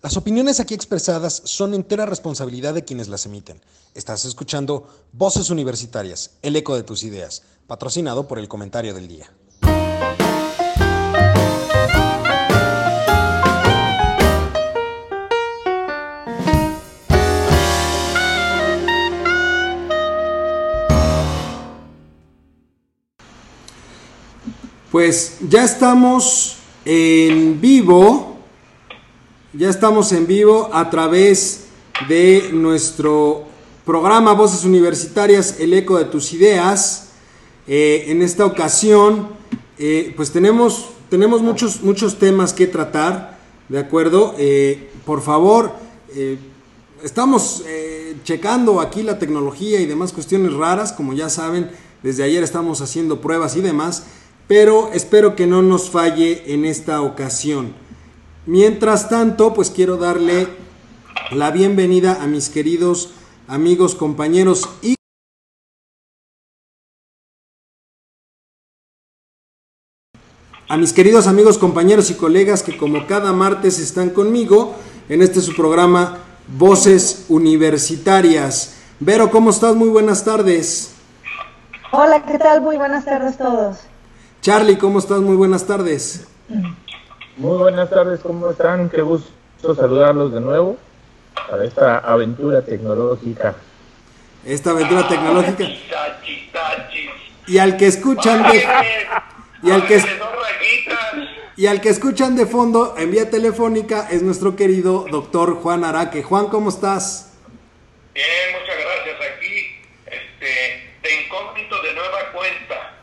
Las opiniones aquí expresadas son entera responsabilidad de quienes las emiten. Estás escuchando Voces Universitarias, el eco de tus ideas, patrocinado por el comentario del día. Pues ya estamos en vivo ya estamos en vivo a través de nuestro programa Voces Universitarias, el eco de tus ideas. Eh, en esta ocasión, eh, pues tenemos, tenemos muchos, muchos temas que tratar, ¿de acuerdo? Eh, por favor, estamos checando aquí la tecnología y demás cuestiones raras, como ya saben, desde ayer estamos haciendo pruebas y demás, pero espero que no nos falle en esta ocasión. Mientras tanto, pues quiero darle la bienvenida a mis queridos amigos, compañeros y a mis queridos amigos, compañeros y colegas que como cada martes están conmigo en este su programa Voces Universitarias. Vero, ¿cómo estás? Muy buenas tardes. Hola, ¿qué tal? Muy buenas tardes todos. Charlie, ¿cómo estás? Muy buenas tardes. Muy buenas tardes, ¿cómo están? Qué gusto saludarlos de nuevo para esta aventura tecnológica. Esta aventura tecnológica. Y al que escuchan de y al que y al que escuchan de fondo en vía telefónica es nuestro querido doctor Juan Araque. Juan, ¿cómo estás? Bien, muchas gracias. Aquí, este, de incógnito de nueva cuenta.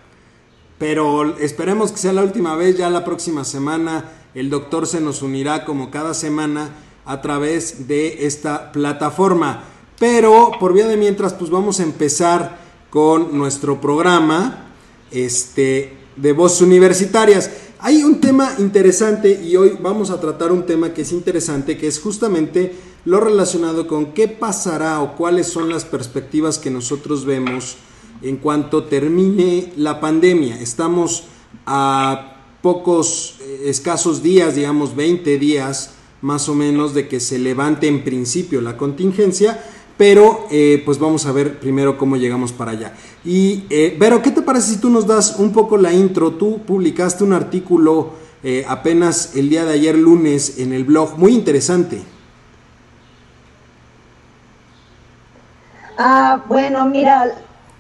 Pero esperemos que sea la última vez, ya la próxima semana el doctor se nos unirá como cada semana a través de esta plataforma. Pero por vía de mientras, pues vamos a empezar con nuestro programa este, de voces universitarias. Hay un tema interesante y hoy vamos a tratar un tema que es interesante, que es justamente lo relacionado con qué pasará o cuáles son las perspectivas que nosotros vemos en cuanto termine la pandemia. Estamos a pocos eh, escasos días, digamos 20 días más o menos de que se levante en principio la contingencia, pero eh, pues vamos a ver primero cómo llegamos para allá. Y eh, Vero, ¿qué te parece si tú nos das un poco la intro? Tú publicaste un artículo apenas el día de ayer lunes en el blog, muy interesante. Ah, bueno, mira,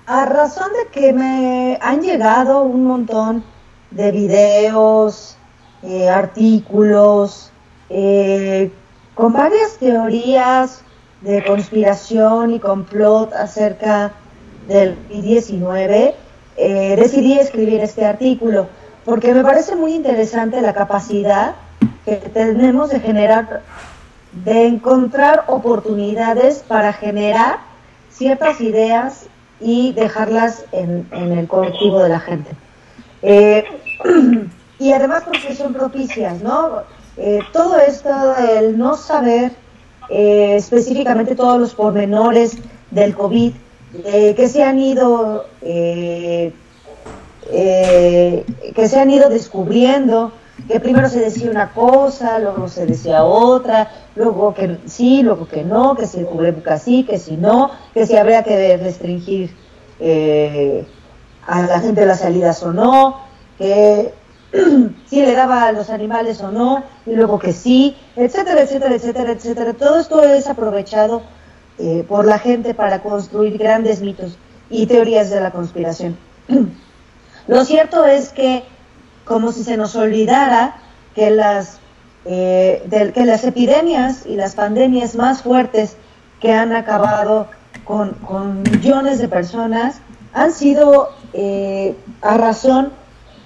a razón de que me han llegado un montón de videos, eh, artículos, eh, con varias teorías de conspiración y complot acerca del COVID-19, eh, decidí escribir este artículo porque me parece muy interesante la capacidad que tenemos de generar, de encontrar oportunidades para generar ciertas ideas y dejarlas en, en el colectivo de la gente. Eh, y además porque son propicias, ¿no? Eh, todo esto, el no saber eh, específicamente todos los pormenores del COVID, que se han ido que se han ido descubriendo, que primero se decía una cosa, luego se decía otra, luego que sí, luego que no, que si el cubrebocas sí, que si no, que si habría que restringir a la gente las salidas o no, que si le daba a los animales o no, y luego que sí, etcétera, etcétera, etcétera, etcétera. Todo esto es aprovechado eh, por la gente para construir grandes mitos y teorías de la conspiración. Lo cierto es que, como si se nos olvidara que las, eh, que las epidemias y las pandemias más fuertes que han acabado con, con millones de personas han sido eh, a razón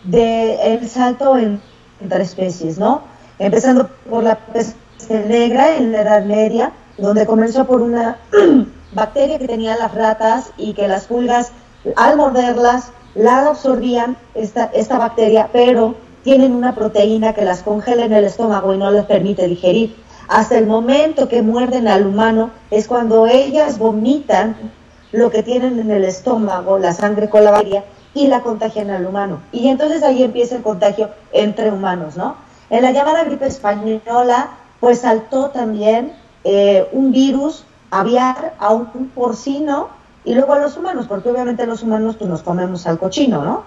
del salto en, entre especies, ¿no? Empezando por la peste negra en la Edad Media, donde comenzó por una bacteria que tenía las ratas y que las pulgas, al morderlas, la absorbían, esta, esta bacteria, pero tienen una proteína que las congela en el estómago y no les permite digerir. Hasta el momento que muerden al humano es cuando ellas vomitan lo que tienen en el estómago, la sangre con la bacteria, y la contagian al humano. Y entonces ahí empieza el contagio entre humanos, ¿no? En la llamada gripe española pues saltó también eh, un virus aviar a un porcino y luego a los humanos, porque obviamente los humanos pues nos comemos al cochino, ¿no?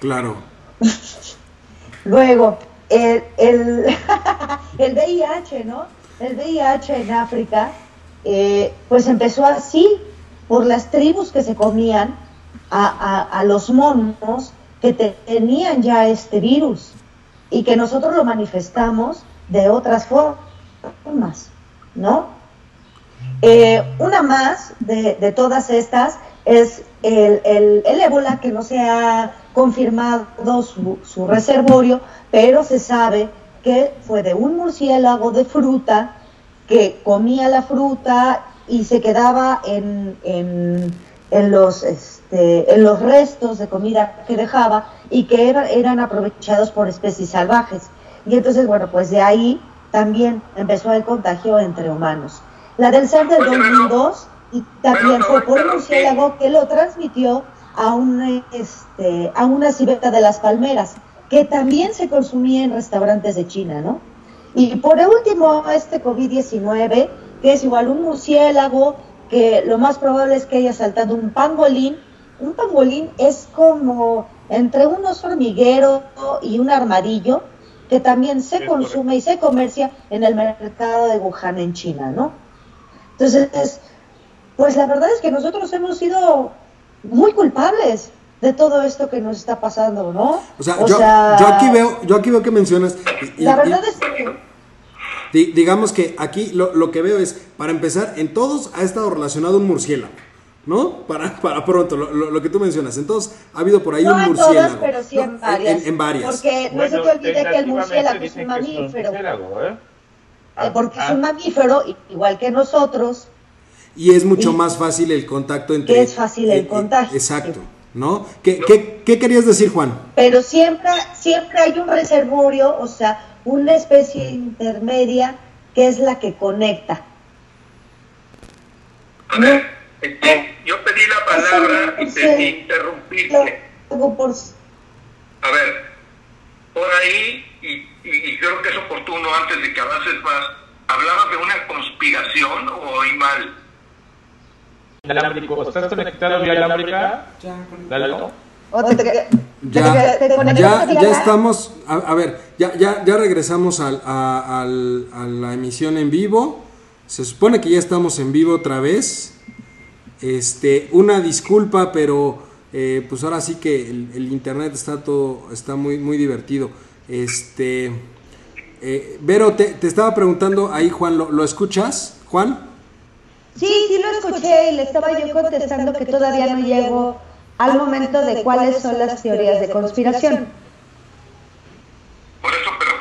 Claro. luego, el, el, el VIH, ¿no? El VIH en África, eh, pues empezó así, por las tribus que se comían a, a, los monos que tenían ya este virus y que nosotros lo manifestamos de otras formas, ¿no? Eh, una más de, todas estas es el, el, ébola, que no se ha confirmado su, su, reservorio, pero se sabe que fue de un murciélago de fruta que comía la fruta y se quedaba en, en, en los, este, en los restos de comida que dejaba y que eran aprovechados por especies salvajes. Y entonces, bueno, pues de ahí también empezó el contagio entre humanos. La del SARS del 2002 y también fue por un murciélago que lo transmitió a una, este, a una civeta de las palmeras, que también se consumía en restaurantes de China, ¿no? Y por último, este COVID-19, que es igual un murciélago, que lo más probable es que haya saltado un pangolín. Un pangolín es como entre un oso hormiguero y un armadillo, que también se consume y se comercia en el mercado de Wuhan en China, ¿no? Entonces, pues la verdad es que nosotros hemos sido muy culpables de todo esto que nos está pasando, ¿no? O sea, yo, aquí veo, yo aquí veo que mencionas. la verdad es que digamos que aquí lo, lo, que veo es, para empezar, en todos ha estado relacionado un murciélago. ¿No? Para, para pronto, lo, lo, que tú mencionas. Entonces, ha habido por ahí un murciélago. En todas, pero sí en varias. En, varias. Porque no se te olvide que el murciélago es un mamífero. ¿eh? Eh, porque es un ah. mamífero, igual que nosotros. Y es mucho más fácil el contacto entre. Que es fácil el contacto. Exacto. ¿No? ¿Qué, qué, qué querías decir, Juan? Pero siempre, siempre hay un reservorio, o sea, una especie intermedia que es la que conecta. A ver, yo pedí la palabra y te interrumpiste. A ver, por ahí, y, creo que es oportuno antes de que avances más, ¿hablabas de una conspiración o oí mal? ¿Estás conectado vía alámbrica? Dale, ya, ya, estamos, a, ver, ya, ya, ya regresamos al, a, la emisión en vivo. Se supone que ya estamos en vivo otra vez. Este, una disculpa, pero eh, pues ahora sí que el, internet está todo, está muy, muy divertido. Este, eh, Vero, te, te, estaba preguntando ahí, Juan, ¿lo, ¿lo escuchas, Juan? Sí, sí lo escuché y le estaba yo contestando que todavía no llego al momento de cuáles son las teorías de conspiración. Por eso, pero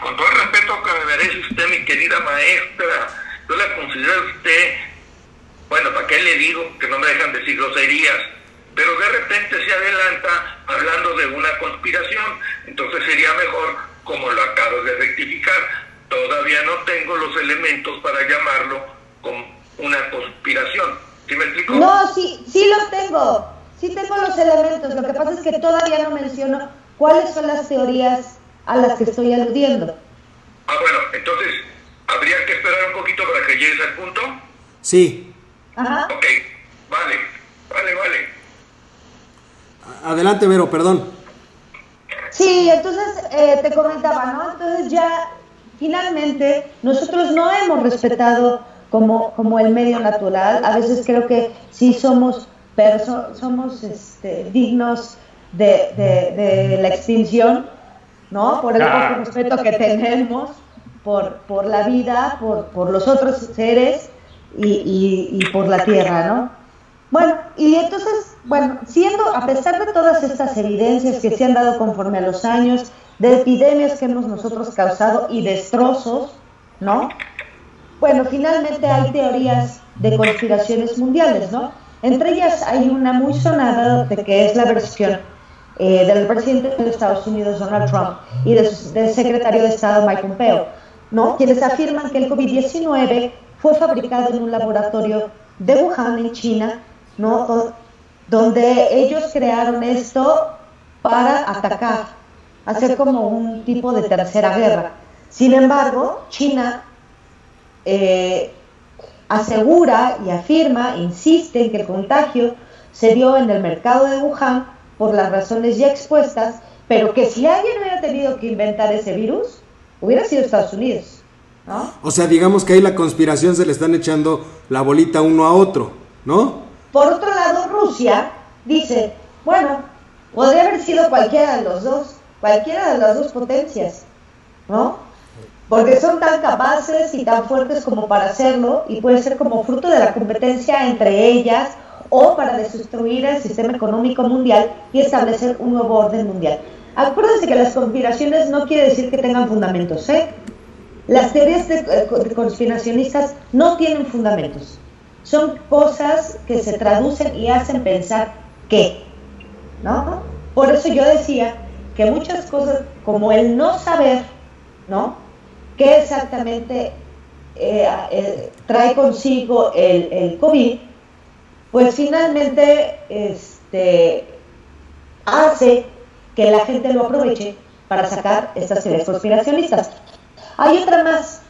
con todo el respeto que me merece usted, mi querida maestra, yo la considero usted, bueno, ¿para qué le digo que no me dejan decir groserías? Pero de repente se adelanta hablando de una conspiración, entonces sería mejor, como lo acabo de rectificar, todavía no tengo los elementos para llamarlo como una conspiración. ¿Sí me explico? No, sí, sí lo tengo sí tengo los elementos, lo que pasa es que todavía no menciono cuáles son las teorías a las que estoy aludiendo. Ah, bueno, entonces, ¿habría que esperar un poquito para que llegues al punto? Sí. Ajá. Ok, vale, vale, vale. Adelante, Vero, perdón. Sí, entonces eh, te comentaba, ¿no? Entonces ya finalmente nosotros no hemos respetado como, como el medio natural. A veces creo que sí somos pero somos este, dignos de, la extinción, ¿no? Por el poco respeto que tenemos por, por la vida, por, por los otros seres y, y, por la tierra, ¿no? Bueno, y entonces, bueno, siendo, a pesar de todas estas evidencias que se han dado conforme a los años, de epidemias que hemos nosotros causado y destrozos, ¿no? Bueno, finalmente hay teorías de conspiraciones mundiales, ¿no? Entre ellas hay una muy sonada de que es la versión eh, del presidente de Estados Unidos, Donald Trump, y del secretario de Estado, Mike Pompeo, ¿no? quienes afirman que el COVID-19 fue fabricado en un laboratorio de Wuhan, en China, ¿no? donde ellos crearon esto para atacar, hacer como un tipo de tercera guerra. Sin embargo, China eh, asegura y afirma, insiste en que el contagio se dio en el mercado de Wuhan por las razones ya expuestas, pero que si alguien hubiera tenido que inventar ese virus, hubiera sido Estados Unidos. ¿no? O sea, digamos que ahí la conspiración se le están echando la bolita uno a otro, ¿no? Por otro lado, Rusia dice, bueno, podría haber sido cualquiera de los dos, cualquiera de las dos potencias, ¿no? Porque son tan capaces y tan fuertes como para hacerlo y puede ser como fruto de la competencia entre ellas o para destruir el sistema económico mundial y establecer un nuevo orden mundial. Acuérdense que las conspiraciones no quiere decir que tengan fundamentos, ¿eh? Las teorías de, de conspiracionistas no tienen fundamentos. Son cosas que se traducen y hacen pensar que, ¿no? Por eso yo decía que muchas cosas, como el no saber, ¿no? ¿Qué exactamente eh, eh, trae consigo el, COVID? Pues finalmente este, hace que la gente lo aproveche para sacar estas teorías conspiracionistas. Hay otra más,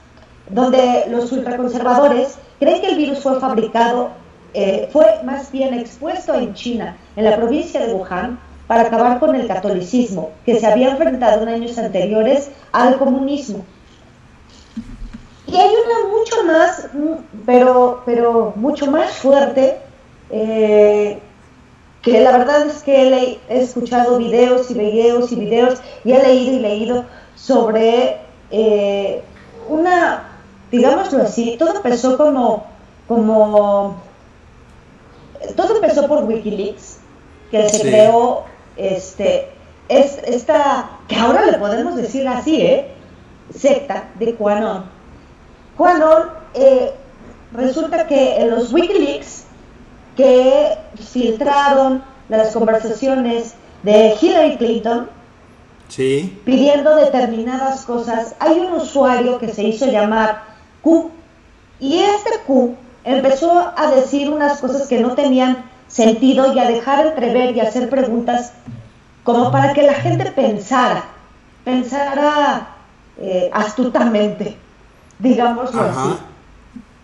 donde los ultraconservadores creen que el virus fue fabricado, eh, fue más bien expuesto en China, en la provincia de Wuhan, para acabar con el catolicismo, que se había enfrentado en años anteriores al comunismo. Y hay una mucho más, pero, pero mucho más fuerte, eh, que la verdad es que he, he, escuchado videos y videos y videos y he leído y leído sobre eh, una, digámoslo así, todo empezó como, como, todo empezó por Wikileaks, que se sí. creó, este, es, esta, que ahora le podemos decir así, ¿eh? secta de QAnon. QAnon eh, resulta que en los Wikileaks que filtraron las conversaciones de Hillary Clinton sí. pidiendo determinadas cosas, hay un usuario que se hizo llamar Q y este Q empezó a decir unas cosas que no tenían sentido y a dejar entrever y hacer preguntas como para que la gente pensara, pensara eh, astutamente, digámoslo Ajá. así.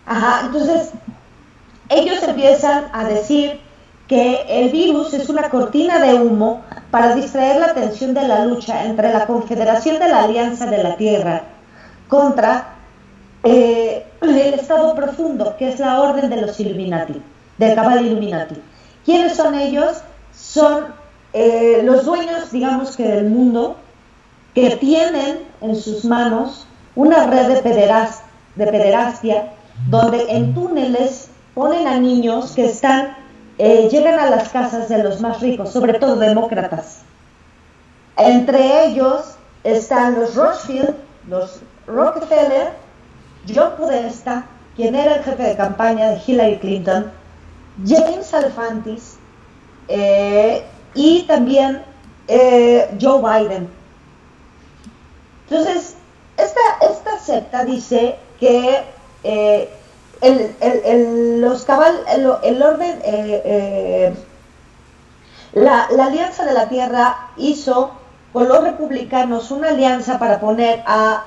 Ajá, entonces ellos empiezan a decir que el virus es una cortina de humo para distraer la atención de la lucha entre la Confederación de la Alianza de la Tierra contra eh, el Estado Profundo, que es la orden de los Illuminati, del Cabal Illuminati. ¿Quiénes son ellos? Son eh, los dueños, digamos que del mundo, que tienen en sus manos una red de, pederast de pederastia, donde en túneles ponen a niños que están eh, llegan a las casas de los más ricos, sobre todo demócratas. Entre ellos están los Rothschild, los Rockefeller, John Podesta, quien era el jefe de campaña de Hillary Clinton, James Alefantis eh, y también eh, Joe Biden. Entonces, esta, esta secta dice que eh, el, el, el, los cabal, el, orden, eh, eh, la, la, Alianza de la Tierra hizo con los republicanos una alianza para poner a,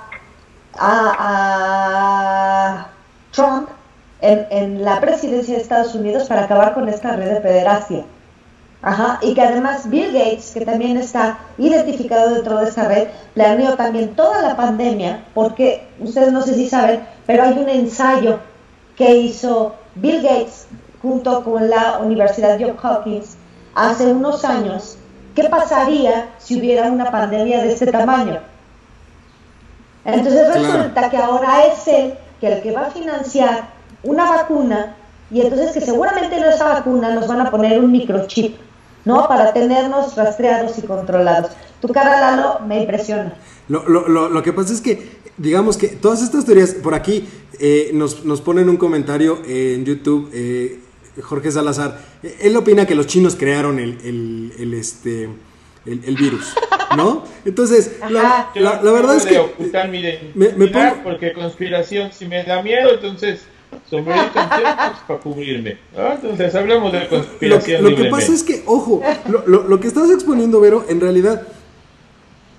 a, Trump en, en, la presidencia de Estados Unidos para acabar con esta red de pederastia. Ajá, y que además Bill Gates, que también está identificado dentro de esta red, planeó también toda la pandemia, porque ustedes no sé si saben, pero hay un ensayo que hizo Bill Gates junto con la Universidad Johns Hopkins hace unos años, ¿qué pasaría si hubiera una pandemia de este tamaño? Entonces resulta claro. que ahora es él que el que va a financiar una vacuna y entonces que seguramente en esa vacuna nos van a poner un microchip, ¿no? Para tenernos rastreados y controlados. Tu cara, Lalo, me impresiona. Lo, lo, lo, lo que pasa es que, digamos que todas estas teorías, por aquí eh, nos, nos ponen un comentario en YouTube, eh, Jorge Salazar, él opina que los chinos crearon el, el, el este, el, el, virus, ¿no? Entonces, la, la, la, verdad es que... Ocultar mi me, me pongo... Porque conspiración, si me da miedo, entonces sombrerito para cubrirme. ¿no? Entonces hablamos de conspiración. Lo, lo que pasa es que, ojo, lo, lo, lo, que estás exponiendo, Vero, en realidad,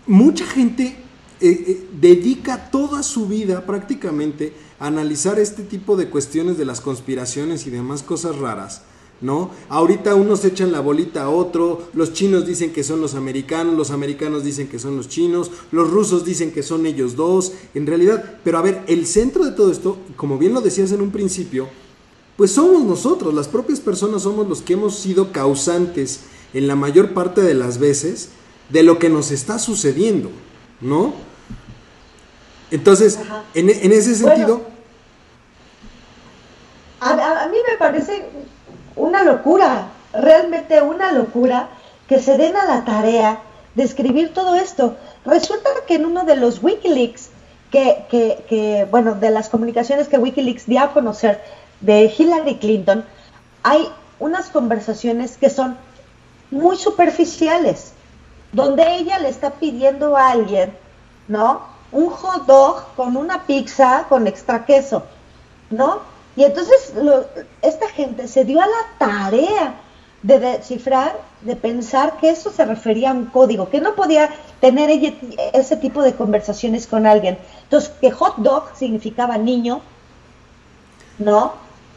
mucha gente eh, eh, dedica toda su vida prácticamente a analizar este tipo de cuestiones de las conspiraciones y demás cosas raras. ¿No? Ahorita unos echan la bolita a otro, los chinos dicen que son los americanos, los americanos dicen que son los chinos, los rusos dicen que son ellos dos, en realidad, pero a ver, el centro de todo esto, como bien lo decías en un principio, pues somos nosotros, las propias personas somos los que hemos sido causantes en la mayor parte de las veces de lo que nos está sucediendo, ¿no? Entonces, en, ese sentido... a, mí me parece una locura, realmente una locura que se den a la tarea de escribir todo esto. Resulta que en uno de los Wikileaks, que, que, que, bueno, de las comunicaciones que Wikileaks dio a conocer de Hillary Clinton, hay unas conversaciones que son muy superficiales, donde ella le está pidiendo a alguien, ¿no? Un hot dog con una pizza con extra queso, ¿no? Y entonces esta gente se dio a la tarea de descifrar, de pensar que eso se refería a un código, que no podía tener ese tipo de conversaciones con alguien. Entonces, que hot dog significaba niño, ¿no?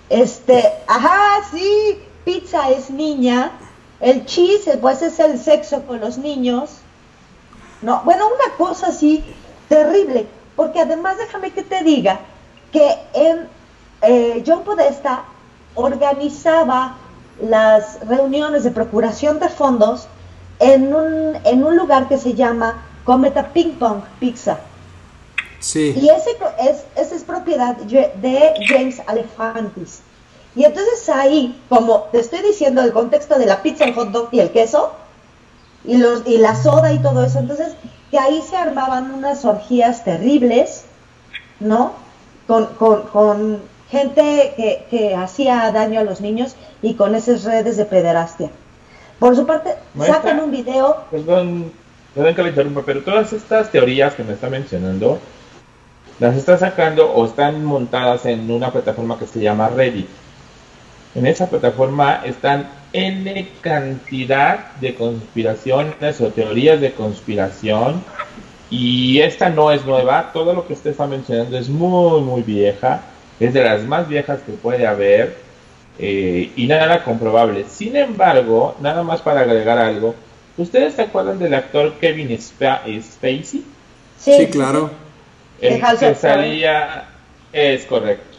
Este, ajá, sí, pizza es niña, el cheese, pues es el sexo con los niños. No, bueno, una cosa así terrible, porque además déjame que te diga que en, eh, John Podesta organizaba las reuniones de procuración de fondos en un, en un lugar que se llama Cometa Ping Pong Pizza. Y ese es, esa es propiedad de James Alefantis. Y entonces ahí, como te estoy diciendo el contexto de la pizza, el hot dog y el queso, y, los, y la soda y todo eso, entonces que ahí se armaban unas orgías terribles, ¿no? Con, con, gente que, que, hacía daño a los niños y con esas redes de pederastia. Por su parte, sacan un video. Perdón, perdón que le interrumpa, pero todas estas teorías que me está mencionando, las está sacando o están montadas en una plataforma que se llama Reddit. En esa plataforma están N cantidad de conspiraciones o teorías de conspiración y esta no es nueva, todo lo que usted está mencionando es muy muy vieja, es de las más viejas que puede haber eh, y nada comprobable. Sin embargo, nada más para agregar algo, ¿ustedes se acuerdan del actor Kevin Spacey? Sí, claro. El que salía, es correcto.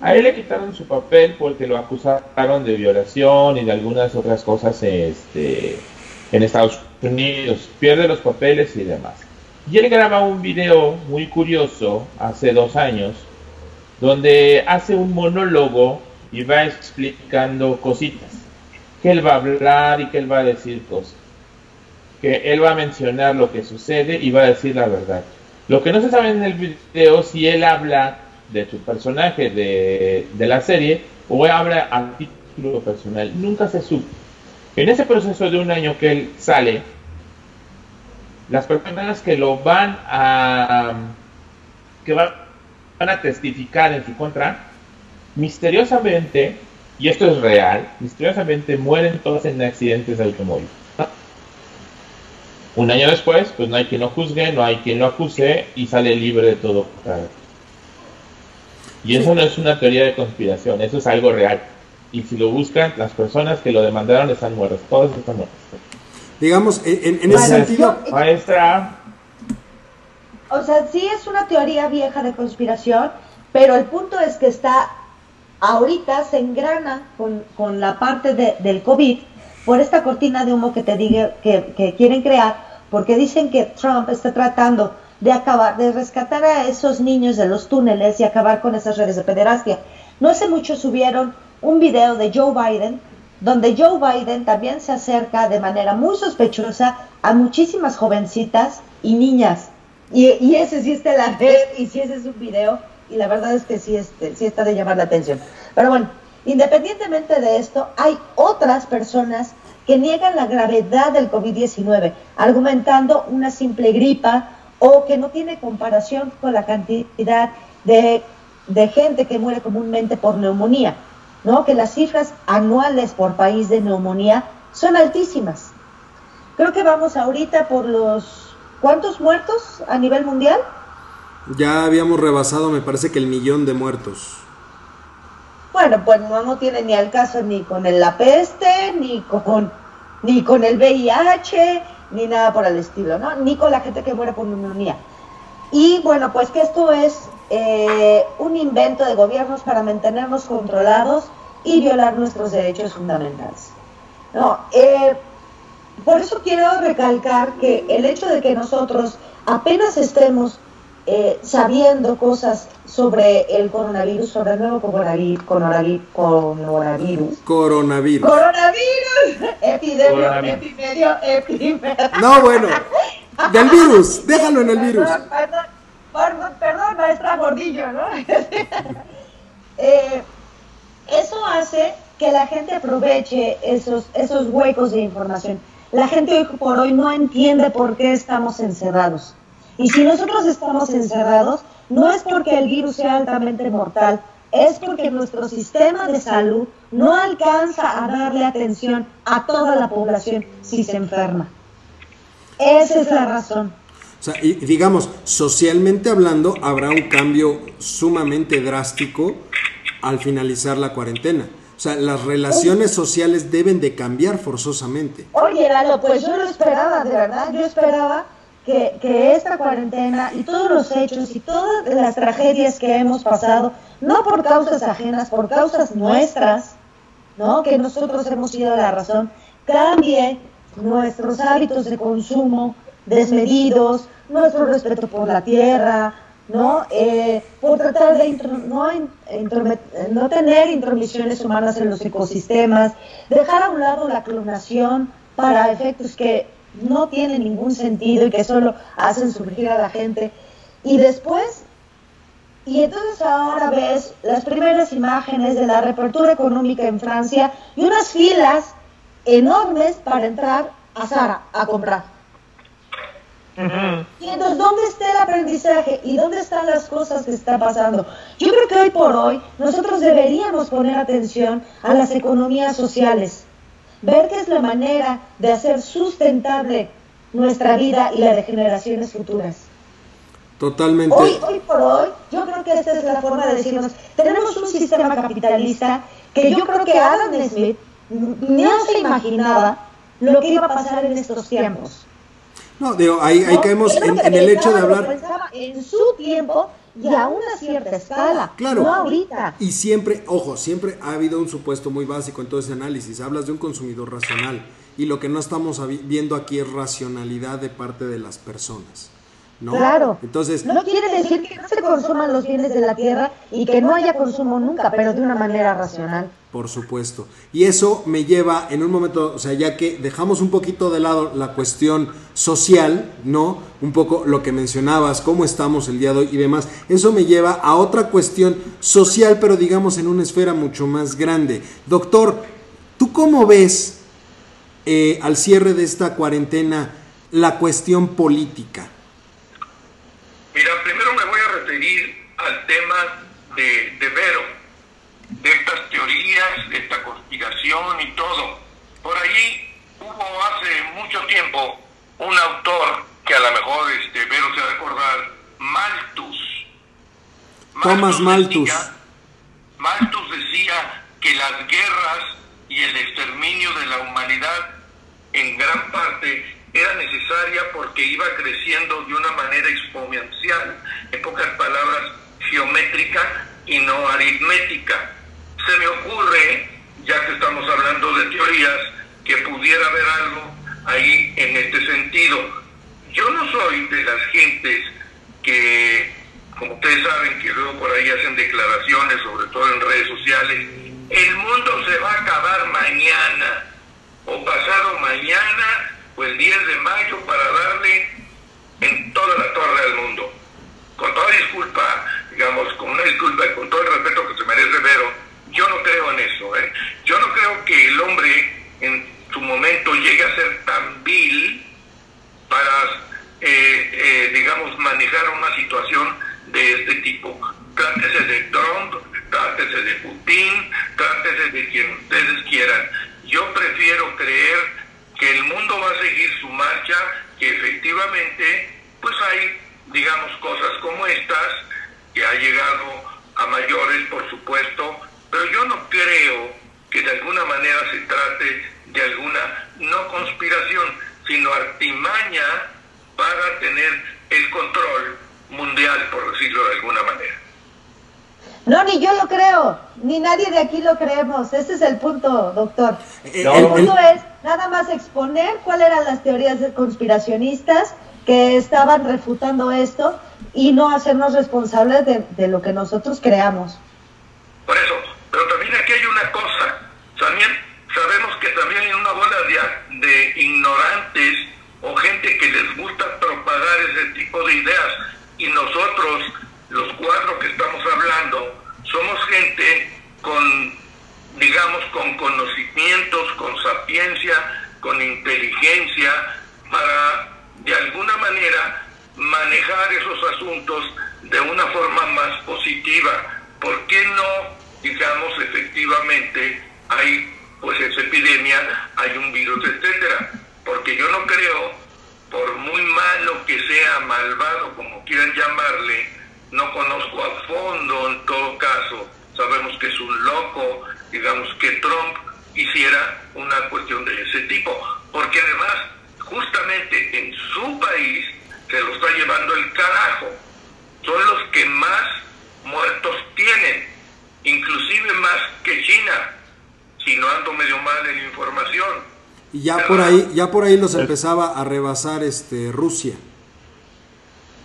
A él le quitaron su papel porque lo acusaron de violación y de algunas otras cosas este, en Estados Unidos. Pierde los papeles y demás. Y él graba un video muy curioso hace dos años donde hace un monólogo y va explicando cositas. Que él va a hablar y que él va a decir cosas. Que él va a mencionar lo que sucede y va a decir la verdad. Lo que no se sabe en el video si él habla de su personaje de, la serie o habla a título personal. Nunca se supo. En ese proceso de un año que él sale, las personas que lo van a que van a testificar en su contra, misteriosamente, y esto es real, misteriosamente mueren todos en accidentes de automóvil. Un año después, pues no hay quien lo juzgue, no hay quien lo acuse y sale libre de todo. Y eso no es una teoría de conspiración, eso es algo real. Y si lo buscan, las personas que lo demandaron están muertas, todas están muertas. Digamos, en, ese sentido... Maestra... O sea, sí es una teoría vieja de conspiración, pero el punto es que está, ahorita se engrana con, la parte del COVID por esta cortina de humo que te diga que, que quieren crear, porque dicen que Trump está tratando de acabar, de rescatar a esos niños de los túneles y acabar con esas redes de pederastia. No hace mucho subieron un video de Joe Biden, donde Joe Biden también se acerca de manera muy sospechosa a muchísimas jovencitas y niñas. Y, ese sí está en la red y sí ese es un video y la verdad es que sí, este, sí está de llamar la atención. Pero bueno, independientemente de esto, hay otras personas que niegan la gravedad del COVID-19, argumentando una simple gripa o que no tiene comparación con la cantidad de, gente que muere comúnmente por neumonía, ¿no? Que las cifras anuales por país de neumonía son altísimas. Creo que vamos ahorita por los ¿Cuántos muertos a nivel mundial? Ya habíamos rebasado, me parece que el millón de muertos. Bueno, pues no, no tiene ni al caso ni con la peste, ni con, ni con el VIH, ni nada por el estilo, ¿no? Ni con la gente que muere por neumonía. Y bueno, pues que esto es eh, un invento de gobiernos para mantenernos controlados y violar nuestros derechos fundamentales. No, eh, por eso quiero recalcar que el hecho de que nosotros apenas estemos eh, sabiendo cosas sobre el coronavirus, sobre el nuevo coronavirus, coronavirus, coronavirus. Coronavirus. Coronavirus. Epidemia, epidemia, epidemia. No, bueno. Del virus, déjalo en el virus. Perdón, perdón, perdón maestra Gordillo, ¿no? eh, eso hace que la gente aproveche esos, esos huecos de información. La gente hoy por hoy no entiende por qué estamos encerrados. Y si nosotros estamos encerrados, no es porque el virus sea altamente mortal, es porque nuestro sistema de salud no alcanza a darle atención a toda la población si se enferma. Esa es la razón. O sea, digamos, socialmente hablando, habrá un cambio sumamente drástico al finalizar la cuarentena. O sea, las relaciones sociales deben de cambiar forzosamente. Oye, Lalo, pues yo lo esperaba, de verdad, yo esperaba que, que, esta cuarentena y todos los hechos y todas las tragedias que hemos pasado, no por causas ajenas, por causas nuestras, ¿no? Que nosotros hemos sido la razón, cambie nuestros hábitos de consumo desmedidos, nuestro respeto por la tierra, ¿no? Eh, por tratar de no, tener intromisiones humanas en los ecosistemas, dejar a un lado la clonación para efectos que no tiene ningún sentido y que solo hacen surgir a la gente. Y después, y entonces ahora ves las primeras imágenes de la reapertura económica en Francia y unas filas enormes para entrar a Sara a comprar. Y entonces, ¿dónde está el aprendizaje? ¿Y dónde están las cosas que están pasando? Yo creo que hoy por hoy nosotros deberíamos poner atención a las economías sociales ver qué es la manera de hacer sustentable nuestra vida y la de generaciones futuras. Totalmente. Hoy, hoy por hoy, yo creo que esta es la forma de decirnos, tenemos un sistema capitalista que yo creo que Adam Smith no se imaginaba lo que iba a pasar en estos tiempos. No, digo, ahí, ahí caemos en, en el hecho de hablar. En su tiempo y a una cierta escala, claro, no ahorita. Y siempre, ojo, siempre ha habido un supuesto muy básico en todo ese análisis. Hablas de un consumidor racional y lo que no estamos viendo aquí es racionalidad de parte de las personas. ¿No? Claro. Entonces, no quiere decir que no se consuman los bienes de la tierra y que no haya consumo nunca, pero de una manera racional. Por supuesto. Y eso me lleva en un momento, o sea, ya que dejamos un poquito de lado la cuestión social, ¿no? Un poco lo que mencionabas, cómo estamos el día de hoy y demás, eso me lleva a otra cuestión social, pero digamos en una esfera mucho más grande. Doctor, ¿tú cómo ves eh, al cierre de esta cuarentena la cuestión política? Mira, primero me voy a referir al tema de, de Vero, de estas teorías, de esta conspiración y todo. Por ahí hubo hace mucho tiempo un autor que a lo mejor este, Vero se va a recordar, Malthus. Thomas Malthus. Malthus decía que las guerras y el exterminio de la humanidad en gran parte era necesaria porque iba creciendo de una manera exponencial, en pocas palabras, geométrica y no aritmética. Se me ocurre, ya que estamos hablando de teorías, que pudiera haber algo ahí en este sentido. Yo no soy de las gentes que, como ustedes saben, que luego por ahí hacen declaraciones, sobre todo en redes sociales, el mundo se va a acabar mañana o pasado mañana o el 10 de mayo para darle en toda la torre al mundo. Con toda disculpa, digamos, con una disculpa y con todo el respeto que se merece Vero, yo no creo en eso. ¿eh? Yo no creo que el hombre en su momento llegue a ser tan vil para, eh, eh, digamos, manejar una situación de este tipo. Trátese de Trump, trátese de Putin, trátese de quien ustedes quieran. Yo prefiero creer que el mundo va a seguir su marcha, que efectivamente pues hay, digamos, cosas como estas, que ha llegado a mayores, por supuesto, pero yo no creo que de alguna manera se trate de alguna, no conspiración, sino artimaña para tener el control mundial, por decirlo de alguna manera. No, ni yo lo creo, ni nadie de aquí lo creemos. Ese es el punto, doctor. Eh, el punto es nada más exponer cuáles eran las teorías conspiracionistas que estaban refutando esto y no hacernos responsables de, lo que nosotros creamos. Por eso, pero también aquí hay una cosa. También sabemos que también hay una bola de, de ignorantes o gente que les gusta propagar ese tipo de ideas y nosotros los cuatro que estamos hablando, somos gente con, digamos, con conocimientos, con sapiencia, con inteligencia, para de alguna manera manejar esos asuntos de una forma más positiva. ¿Por qué no, digamos, efectivamente hay pues esa epidemia, hay un virus, etcétera? Porque yo no creo, por muy malo que sea, malvado, como quieran llamarle, no conozco a fondo en todo caso, sabemos que es un loco, digamos que Trump hiciera una cuestión de ese tipo, porque además justamente en su país se lo está llevando el carajo, son los que más muertos tienen, inclusive más que China, si no ando medio mal en información. Y ya por ahí, ya por ahí los empezaba a rebasar este Rusia.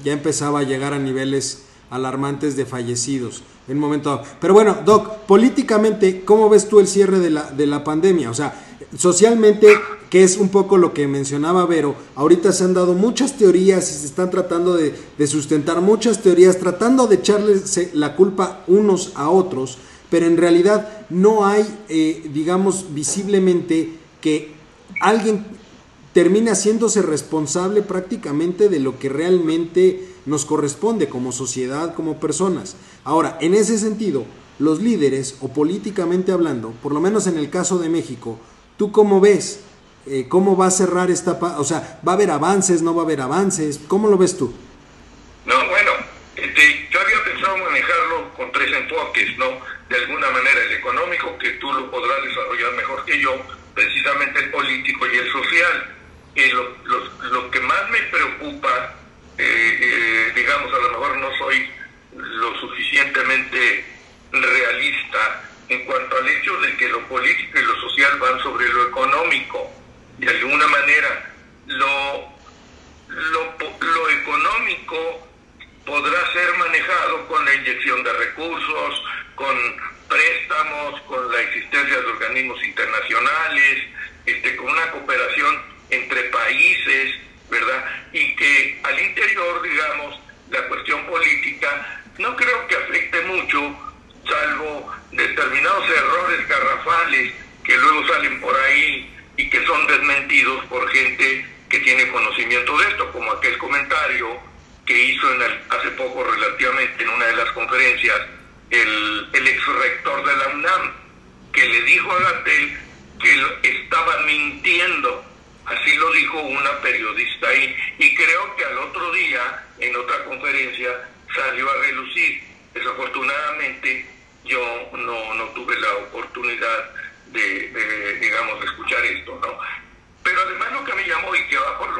Ya empezaba a llegar a niveles alarmantes de fallecidos en un momento Pero bueno, Doc, políticamente, ¿cómo ves tú el cierre de la, de la pandemia? O sea, socialmente, que es un poco lo que mencionaba Vero, ahorita se han dado muchas teorías y se están tratando de, sustentar muchas teorías, tratando de echarles la culpa unos a otros, pero en realidad no hay, eh, digamos, visiblemente que alguien termine haciéndose responsable prácticamente de lo que realmente nos corresponde como sociedad, como personas. Ahora, en ese sentido, los líderes, o políticamente hablando, por lo menos en el caso de México, ¿tú cómo ves? Eh, ¿Cómo va a cerrar esta... O sea, ¿va a haber avances, no va a haber avances? ¿Cómo lo ves tú? No, bueno, este, yo había pensado manejarlo con tres enfoques, ¿no? De alguna manera el económico, que tú lo podrás desarrollar mejor que yo, precisamente el político y el social. Y lo, lo que más me preocupa eh, eh, digamos, a lo mejor no soy lo suficientemente realista en cuanto al hecho de que lo político y lo social van sobre lo económico. De alguna manera, lo, lo, lo económico podrá ser manejado con la inyección de recursos, con préstamos, con la existencia de organismos internacionales, este, con una cooperación entre países, ¿verdad? Y que al interior, digamos, la cuestión política no creo que afecte mucho, salvo determinados errores garrafales que luego salen por ahí y que son desmentidos por gente que tiene conocimiento de esto, como aquel comentario que hizo en el, hace poco relativamente en una de las conferencias el, el ex rector de la UNAM, que le dijo a Gatel que estaba mintiendo Así lo dijo una periodista ahí. Y creo que al otro día, en otra conferencia, salió a relucir. Desafortunadamente, yo no, no tuve la oportunidad de, digamos, de escuchar esto, ¿no? Pero además lo que me llamó y que va por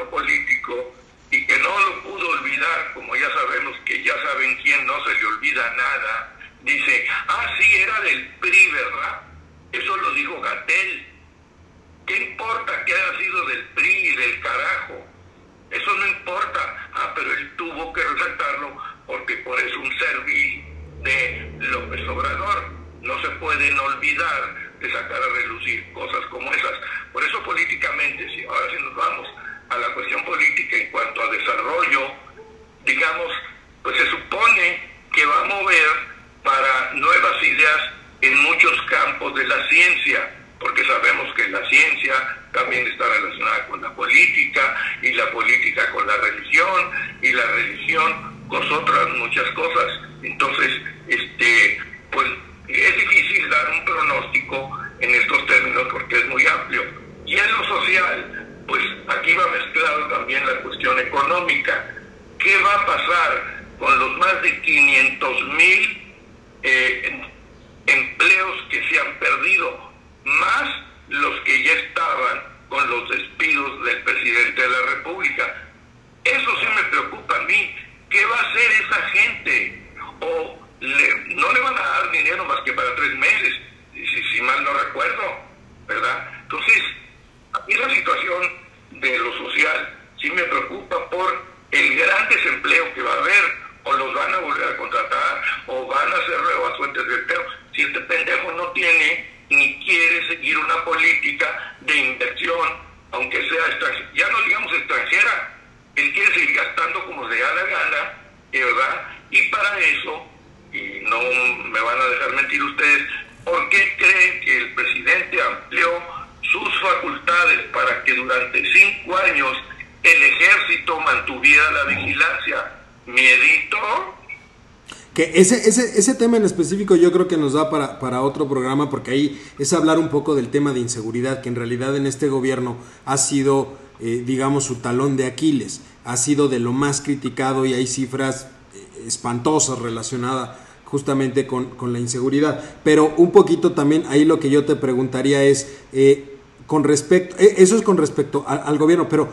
que ese, ese, ese tema en específico yo creo que nos da para, para otro programa porque ahí es hablar un poco del tema de inseguridad que en realidad en este gobierno ha sido, eh, digamos, su talón de Aquiles, ha sido de lo más criticado y hay cifras eh, espantosas relacionadas justamente con, con, la inseguridad. Pero un poquito también ahí lo que yo te preguntaría es, eh, con respecto, eso es con respecto al gobierno, pero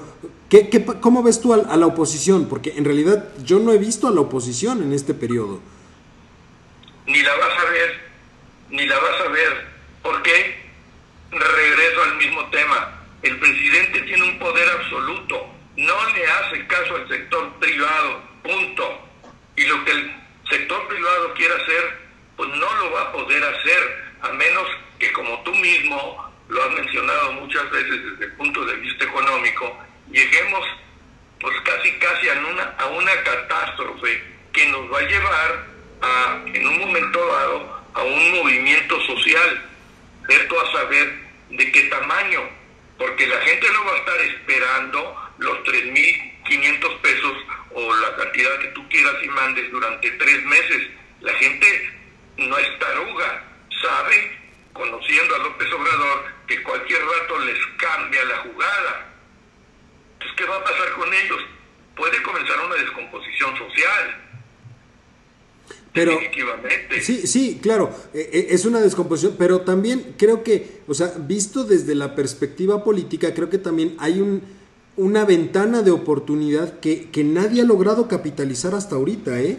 ¿Qué, qué, cómo ves tú a, a, la oposición? Porque en realidad yo no he visto a la oposición en este periodo. Ni la vas a ver, ni la vas a ver. ¿Por qué? Regreso al mismo tema. El presidente tiene un poder absoluto. No le hace caso al sector privado. Punto. Y lo que el sector privado quiera hacer, pues no lo va a poder hacer, a menos que como tú mismo lo has mencionado muchas veces desde el punto de vista económico, lleguemos pues casi casi a una, a una catástrofe que nos va a llevar a, en un momento dado a un movimiento social, ver a saber de qué tamaño, porque la gente no va a estar esperando los 3.500 pesos o la cantidad que tú quieras y mandes durante tres meses. La gente no es taruga, sabe, conociendo a López Obrador, que cualquier rato les cambia la jugada entonces, ¿qué va a pasar con ellos? Puede comenzar una descomposición social. Pero. Sí, sí, claro, e, e, es una descomposición, pero también creo que, o sea, visto desde la perspectiva política, creo que también hay un, una ventana de oportunidad que, que nadie ha logrado capitalizar hasta ahorita, ¿eh?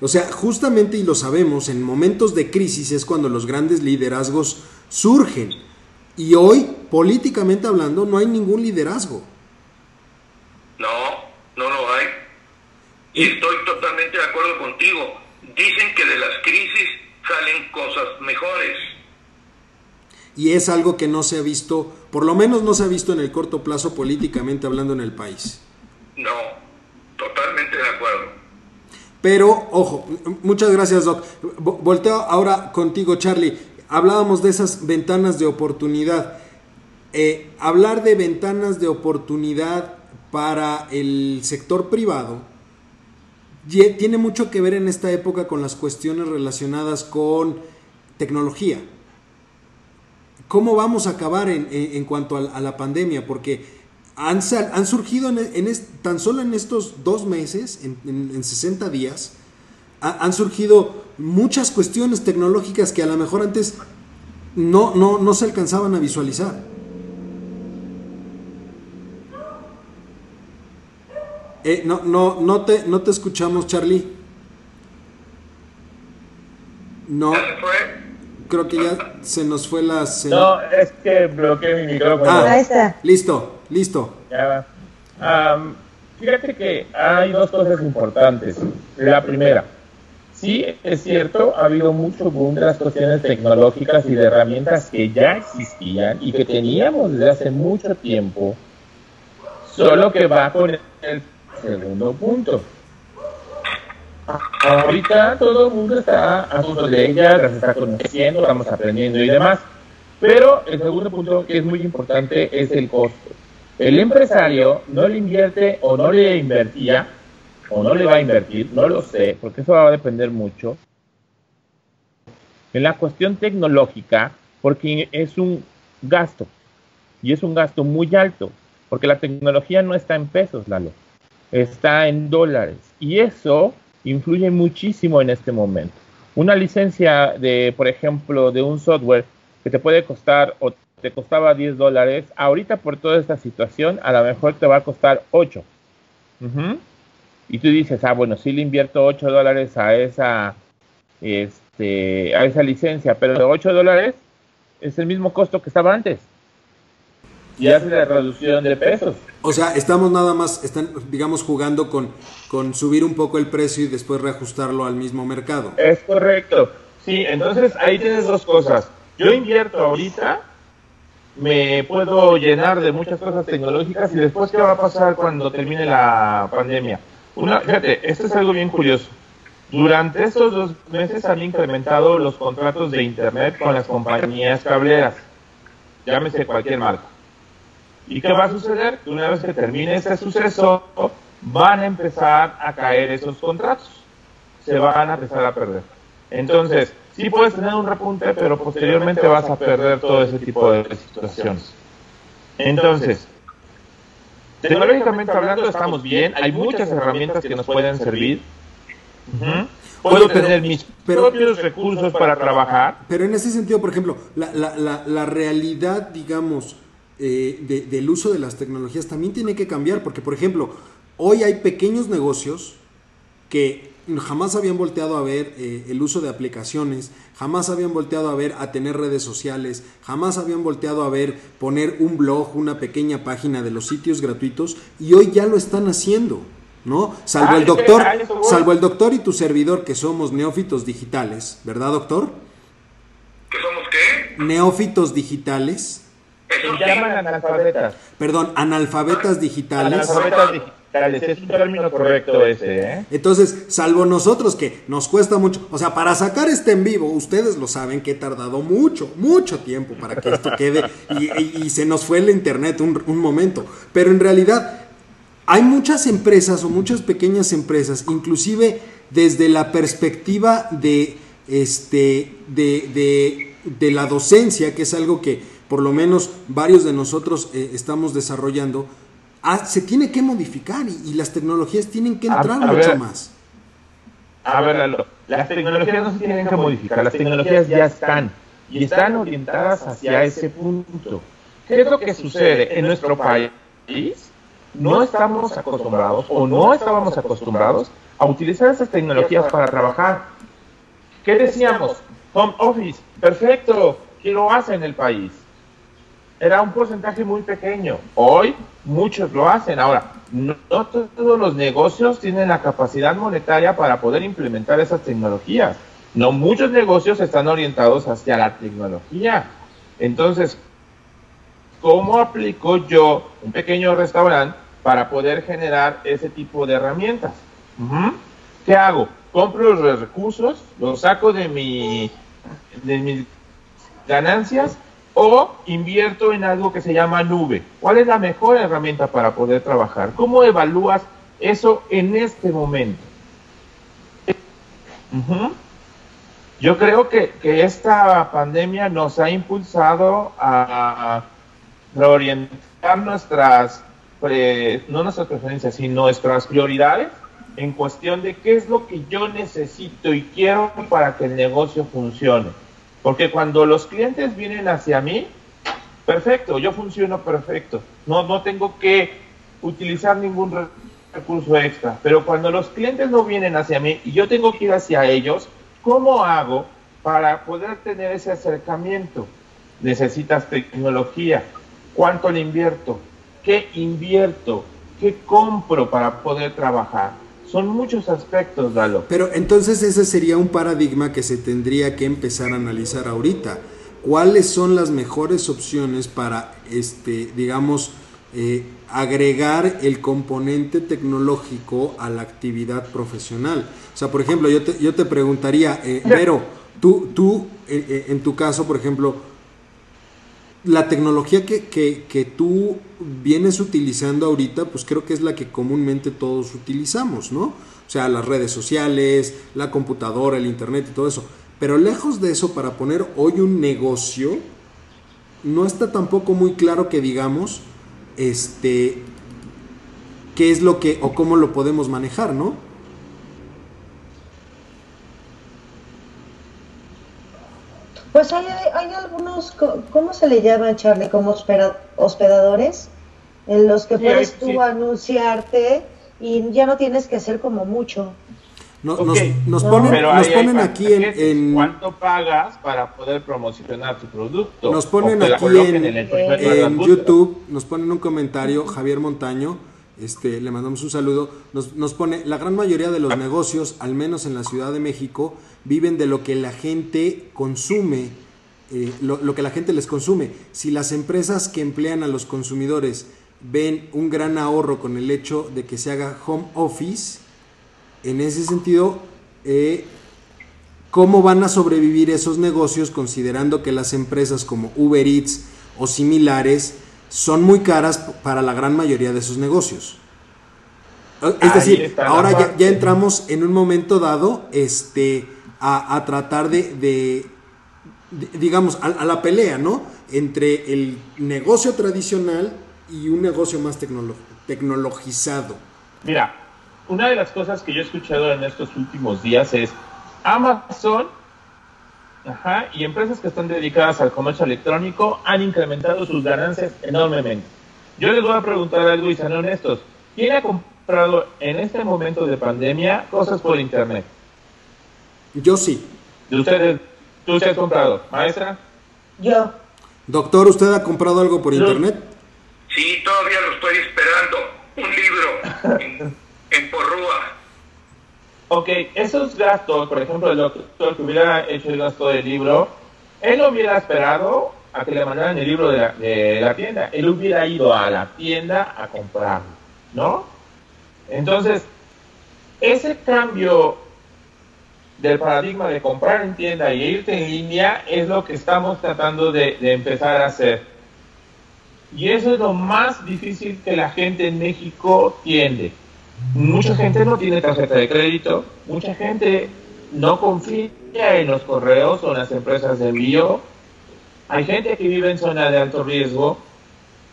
O sea, justamente, y lo sabemos, en momentos de crisis es cuando los grandes liderazgos surgen. Y hoy, políticamente hablando, no hay ningún liderazgo. No, no lo hay. Y estoy totalmente de acuerdo contigo. Dicen que de las crisis salen cosas mejores. Y es algo que no se ha visto, por lo menos no se ha visto en el corto plazo políticamente hablando en el país. No, totalmente de acuerdo. Pero, ojo, muchas gracias, Doc. Volteo ahora contigo, Charlie. Hablábamos de esas ventanas de oportunidad. Eh, hablar de ventanas de oportunidad para el sector privado tiene mucho que ver en esta época con las cuestiones relacionadas con tecnología. ¿Cómo vamos a acabar en, cuanto a, la pandemia? Porque han, han surgido en, tan solo en estos dos meses, en, 60 días, han surgido muchas cuestiones tecnológicas que a lo mejor antes no, no, no se alcanzaban a visualizar. Eh, no, no, no, te, no te escuchamos, Charlie. No. Creo que ya se nos fue la No, es que bloqueé mi micrófono. Ah, Ahí está. Listo, listo. Ya va. fíjate que hay dos cosas importantes. La primera, sí es cierto, ha habido mucho boom de las cuestiones tecnológicas y de herramientas que ya existían y que teníamos desde hace mucho tiempo, solo que va con el Segundo punto. Ahorita todo el mundo está a punto de ella, las está conociendo, estamos aprendiendo y demás. Pero el segundo punto que es muy importante es el costo. El empresario no le invierte o no le invertía o no le va a invertir, no lo sé, porque eso va a depender mucho en la cuestión tecnológica, porque es un gasto y es un gasto muy alto, porque la tecnología no está en pesos, Lalo está en dólares y eso influye muchísimo en este momento. Una licencia de, por ejemplo, de un software que te puede costar o te costaba 10 dólares, ahorita por toda esta situación a lo mejor te va a costar 8. Y tú dices, ah, bueno, sí le invierto 8 dólares a esa, este, a esa licencia, pero de 8 dólares es el mismo costo que estaba antes y hace la reducción de pesos. O sea, estamos nada más, están, digamos, jugando con, con subir un poco el precio y después reajustarlo al mismo mercado. Es correcto. Sí, entonces ahí tienes dos cosas. yo invierto ahorita, me puedo llenar de muchas cosas tecnológicas y después qué va a pasar cuando termine la pandemia. Una, fíjate, esto es algo bien curioso. Durante estos dos meses han incrementado los contratos de Internet con las compañías cableras, llámese cualquier marca. ¿Y qué va a suceder? Que una vez que termine este suceso, van a empezar a caer esos contratos. Se van a empezar a perder. Entonces, sí puedes tener un repunte, pero posteriormente vas a perder todo ese tipo de situaciones. Entonces, tecnológicamente hablando estamos bien, hay muchas herramientas que nos pueden servir. Puedo tener mis propios recursos para trabajar. Pero en ese sentido, por ejemplo, la, la, la, realidad, digamos, eh, del uso de las tecnologías también tiene que cambiar, porque, por ejemplo, hoy hay pequeños negocios que jamás habían volteado a ver eh, el uso de aplicaciones, jamás habían volteado a ver a tener redes sociales, jamás habían volteado a ver poner un blog, una pequeña página de los sitios gratuitos y hoy ya lo están haciendo. ¿No? Salvo el doctor, salvo el doctor y tu servidor que somos neófitos digitales, ¿verdad, doctor? ¿Que somos qué? Neófitos digitales. Se llaman analfabetas. Perdón, analfabetas digitales. Analfabetas digitales es un término correcto ese, ¿eh? Entonces, salvo nosotros que nos cuesta mucho, o sea, para sacar este en vivo, ustedes lo saben que he tardado mucho, mucho tiempo para que esto quede y, se nos fue el internet un, un, momento, pero en realidad hay muchas empresas o muchas pequeñas empresas, inclusive desde la perspectiva de, este, de, de, de la docencia, que es algo que por lo menos varios de nosotros eh, estamos desarrollando, Ah, se tiene que modificar y, las tecnologías tienen que entrar mucho más. A ver, las tecnologías no se tienen que modificar, las tecnologías ya están y están orientadas hacia ese punto. ¿Qué es lo que sucede en nuestro país? No estamos acostumbrados o no estábamos acostumbrados a utilizar esas tecnologías para trabajar. ¿Qué decíamos? Home office, perfecto, ¿quién lo hace en el país? Era un porcentaje muy pequeño. Hoy muchos lo hacen. Ahora, no, todos los negocios tienen la capacidad monetaria para poder implementar esas tecnologías. No muchos negocios están orientados hacia la tecnología. Entonces, ¿cómo aplico yo un pequeño restaurante para poder generar ese tipo de herramientas? ¿Qué hago? Compro los recursos, los saco de, mi, de mis ganancias o invierto en algo que se llama nube. ¿Cuál es la mejor herramienta para poder trabajar? ¿Cómo evalúas eso en este momento? Yo creo que, esta pandemia nos ha impulsado a, reorientar nuestras, no nuestras preferencias, sino nuestras prioridades en cuestión de qué es lo que yo necesito y quiero para que el negocio funcione. Porque cuando los clientes vienen hacia mí, perfecto, yo funciono perfecto. No, no tengo que utilizar ningún recurso extra. Pero cuando los clientes no vienen hacia mí y yo tengo que ir hacia ellos, ¿cómo hago para poder tener ese acercamiento? Necesitas tecnología. ¿Cuánto le invierto? ¿Qué invierto? ¿Qué compro para poder trabajar? Son muchos aspectos, Dalo. Pero entonces ese sería un paradigma que se tendría que empezar a analizar ahorita. ¿Cuáles son las mejores opciones para, este, digamos, eh, agregar el componente tecnológico a la actividad profesional? O sea, por ejemplo, yo te, yo te preguntaría, eh, Vero, tú, tú eh, en tu caso, por ejemplo, la tecnología que, que, tú vienes utilizando ahorita, pues creo que es la que comúnmente todos utilizamos, ¿no? O sea, las redes sociales, la computadora, el internet y todo eso. Pero lejos de eso, para poner hoy un negocio, no está tampoco muy claro que digamos, este, qué es lo que o cómo lo podemos manejar, ¿no? Pues hay, hay algunos, ¿cómo se le llama, Charlie? Como hospedadores, en los que puedes tú anunciarte y ya no tienes que hacer como mucho. nos, ponen, nos ponen aquí en, ¿Cuánto pagas para poder promocionar tu producto? Nos ponen aquí en, YouTube, nos ponen un comentario, Javier Montaño, este, le mandamos un saludo, nos, nos pone, la gran mayoría de los negocios, al menos en la Ciudad de México, viven de lo que la gente consume eh, lo, que la gente les consume. Si las empresas que emplean a los consumidores ven un gran ahorro con el hecho de que se haga home office, en ese sentido, eh, ¿cómo van a sobrevivir esos negocios considerando que las empresas como Uber Eats o similares son muy caras para la gran mayoría de esos negocios? Es decir, ahora ya, entramos en un momento dado este, a, tratar de digamos, a, la pelea, ¿no? Entre el negocio tradicional y un negocio más tecnologizado. Mira, una de las cosas que yo he escuchado en estos últimos días es Amazon ajá, y empresas que están dedicadas al comercio electrónico han incrementado sus ganancias enormemente. Yo les voy a preguntar algo y sean honestos. ¿Quién ha comprado en este momento de pandemia cosas por internet? Yo sí. ¿De ustedes ¿Tú se has comprado? ¿Maestra? Yo. Doctor, ¿usted ha comprado algo por internet? Sí, todavía lo estoy esperando. Un libro en, Porrúa. Ok, esos gastos, por ejemplo, el doctor que hubiera hecho el gasto del libro, él no hubiera esperado a que le mandaran el libro de la, de la tienda. Él hubiera ido a la tienda a comprarlo, ¿no? Entonces, ese cambio del paradigma de comprar en tienda y irte en línea es lo que estamos tratando de, empezar a hacer. Y eso es lo más difícil que la gente en México tiene. Mucha gente no tiene tarjeta de crédito, mucha gente no confía en los correos o en las empresas de envío. Hay gente que vive en zona de alto riesgo.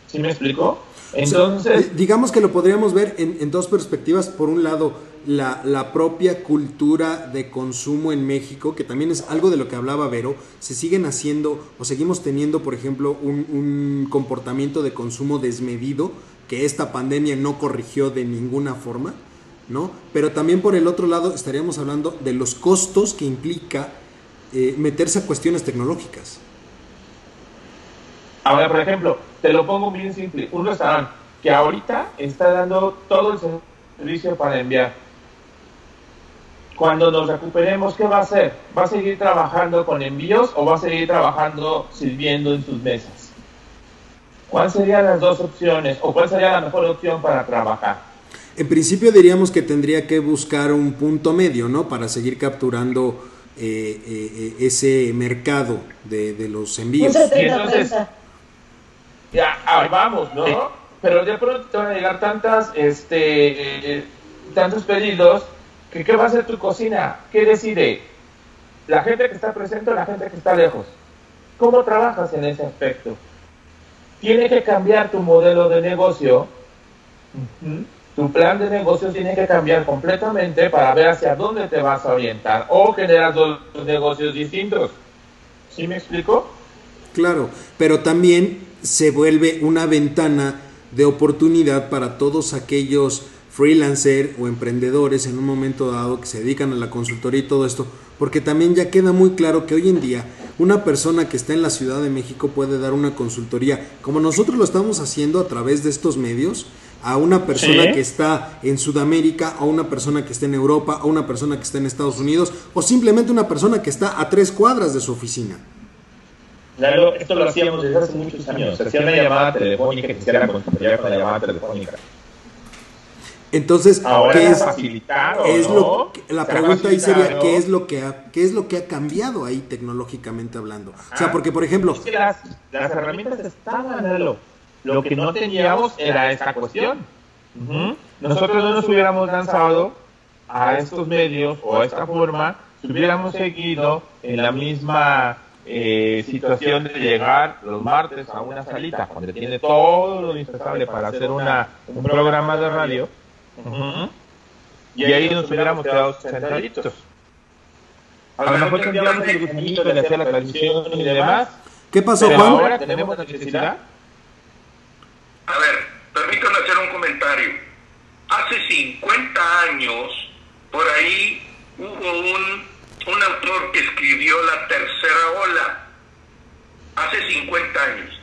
¿Sí me explico? Entonces... digamos que lo podríamos ver en, en dos perspectivas. Por un lado, la, propia cultura de consumo en México, que también es algo de lo que hablaba Vero, se siguen haciendo o seguimos teniendo, por ejemplo, un, comportamiento de consumo desmedido que esta pandemia no corrigió de ninguna forma, ¿no? Pero también por el otro lado estaríamos hablando de los costos que implica eh, meterse a cuestiones tecnológicas. Ahora, por ejemplo, te lo pongo bien simple, un restaurante que ahorita está dando todo el servicio para enviar cuando nos recuperemos, ¿qué va a hacer? ¿Va a seguir trabajando con envíos o va a seguir trabajando sirviendo en sus mesas? ¿Cuáles serían las dos opciones o cuál sería la mejor opción para trabajar? En principio diríamos que tendría que buscar un punto medio, ¿no? Para seguir capturando eh, eh, ese mercado de, los envíos. Y entonces, ya, ahí vamos, ¿no? Pero de pronto te van a llegar tantas, este, eh, tantos pedidos ¿Qué, va a ser tu cocina? ¿Qué decide? ¿La gente que está presente o la gente que está lejos? ¿Cómo trabajas en ese aspecto? Tiene que cambiar tu modelo de negocio. Tu plan de negocio tiene que cambiar completamente para ver hacia dónde te vas a orientar o generar dos negocios distintos. ¿Sí me explico? Claro, pero también se vuelve una ventana de oportunidad para todos aquellos freelancer o emprendedores en un momento dado que se dedican a la consultoría y todo esto, porque también ya queda muy claro que hoy en día una persona que está en la Ciudad de México puede dar una consultoría, como nosotros lo estamos haciendo a través de estos medios, a una persona que está en Sudamérica, a una persona que está en Europa, a una persona que está en Estados Unidos, o simplemente una persona que está a tres cuadras de su oficina. Claro, esto lo hacíamos desde hace muchos años. Se hacía una llamada telefónica que se hiciera consultoría con la llamada telefónica. Entonces, ¿qué es, es lo la pregunta ahí sería ¿qué es lo que ha, qué es lo que ha cambiado ahí tecnológicamente hablando? o sea, porque por ejemplo, las, herramientas estaban lo, lo que no teníamos era esta cuestión. Nosotros no nos hubiéramos lanzado a estos medios o a esta forma si hubiéramos seguido en la misma eh, situación de llegar los martes a una salita donde tiene todo lo indispensable para hacer una, un programa de radio y, ahí nos hubiéramos quedado sentaditos. A lo mejor tendríamos el gusanito de hacer la transmisión y demás. ¿Qué pasó, Juan? ahora tenemos la necesidad. A ver, permítanme hacer un comentario. Hace 50 años, por ahí hubo un, un autor que escribió La Tercera Ola. Hace 50 años.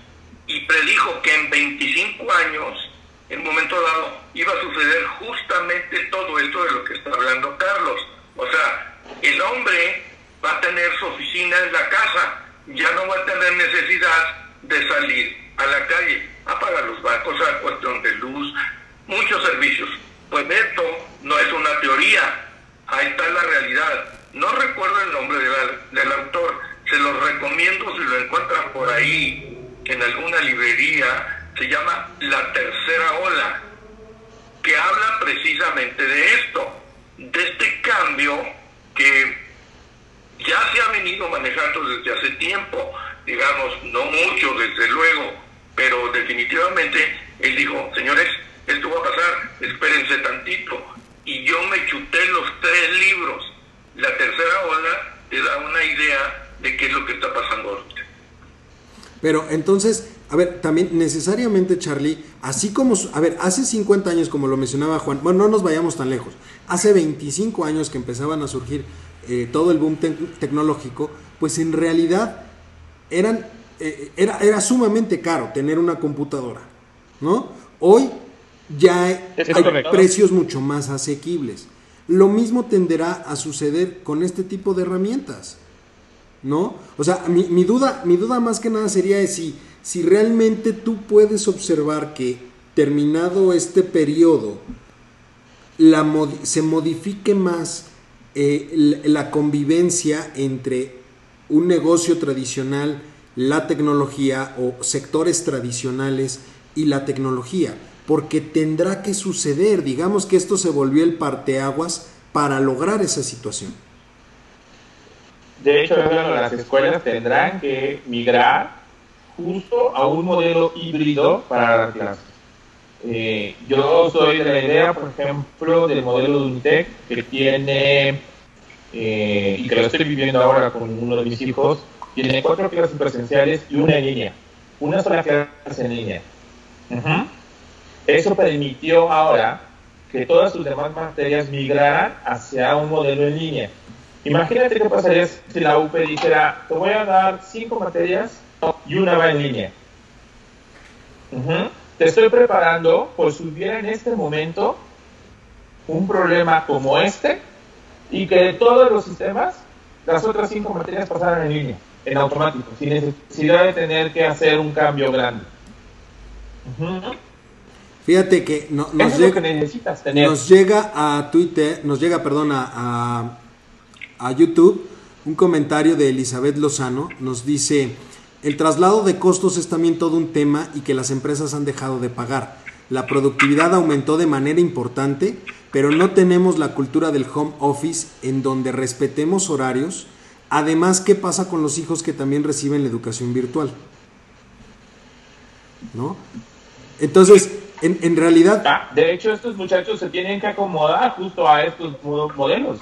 Y predijo que en 25 años en momento dado iba a suceder justamente todo esto de lo que está hablando Carlos. O sea, el hombre va a tener su oficina en la casa, ya no va a tener necesidad de salir a la calle a pagar los bancos, a cuestión de luz, muchos servicios. Pues esto no es una teoría, ahí está la realidad. No recuerdo el nombre del autor, se los recomiendo si lo encuentran por ahí en alguna librería, se llama La Tercera Ola, que habla precisamente de esto, de este cambio que ya se ha venido manejando desde hace tiempo, digamos, no mucho desde luego, pero definitivamente él dijo, señores, esto va a pasar, espérense tantito. Y yo me chuté los tres libros. La tercera ola te da una idea de qué es lo que está pasando ahorita. Pero entonces, a ver, también necesariamente Charlie, así como, a ver, hace 50 años, como lo mencionaba Juan, bueno, no nos vayamos tan lejos, hace 25 años que empezaban a surgir eh, todo el boom tecnológico, pues en realidad eran, eh, era, era sumamente caro tener una computadora, ¿no? Hoy ya hay, precios mucho más asequibles. Lo mismo tenderá a suceder con este tipo de herramientas. ¿No? O sea, mi, duda, mi duda más que nada sería si, si realmente tú puedes observar que terminado este periodo la, se modifique más eh, la convivencia entre un negocio tradicional, la tecnología o sectores tradicionales y la tecnología porque tendrá que suceder. Digamos que esto se volvió el parteaguas para lograr esa situación. De hecho, las escuelas tendrán que migrar justo a un modelo híbrido para dar clases. Eh, yo soy de la idea, por ejemplo, del modelo de Unitec que tiene, eh, y que lo estoy viviendo ahora con uno de mis hijos, tiene cuatro clases presenciales y una en línea. Una sola clase en línea. Eso permitió ahora que todas sus demás materias migraran hacia un modelo en línea. Imagínate qué pasaría si la UP dijera, te voy a dar cinco materias y una va en línea. Te estoy preparando por si hubiera en este momento un problema como este y que de todos los sistemas las otras cinco materias pasaran en línea, en automático, sin necesidad de tener que hacer un cambio grande. Fíjate que, nos, llega, nos llega a Twitter, nos llega, perdón, a, a YouTube un comentario de Elizabeth Lozano. Nos dice, el traslado de costos es también todo un tema y que las empresas han dejado de pagar. La productividad aumentó de manera importante, pero no tenemos la cultura del home office en donde respetemos horarios. Además, ¿qué pasa con los hijos que también reciben la educación virtual? ¿No? Entonces, en, realidad... Ah, de hecho, estos muchachos se tienen que acomodar justo a estos modelos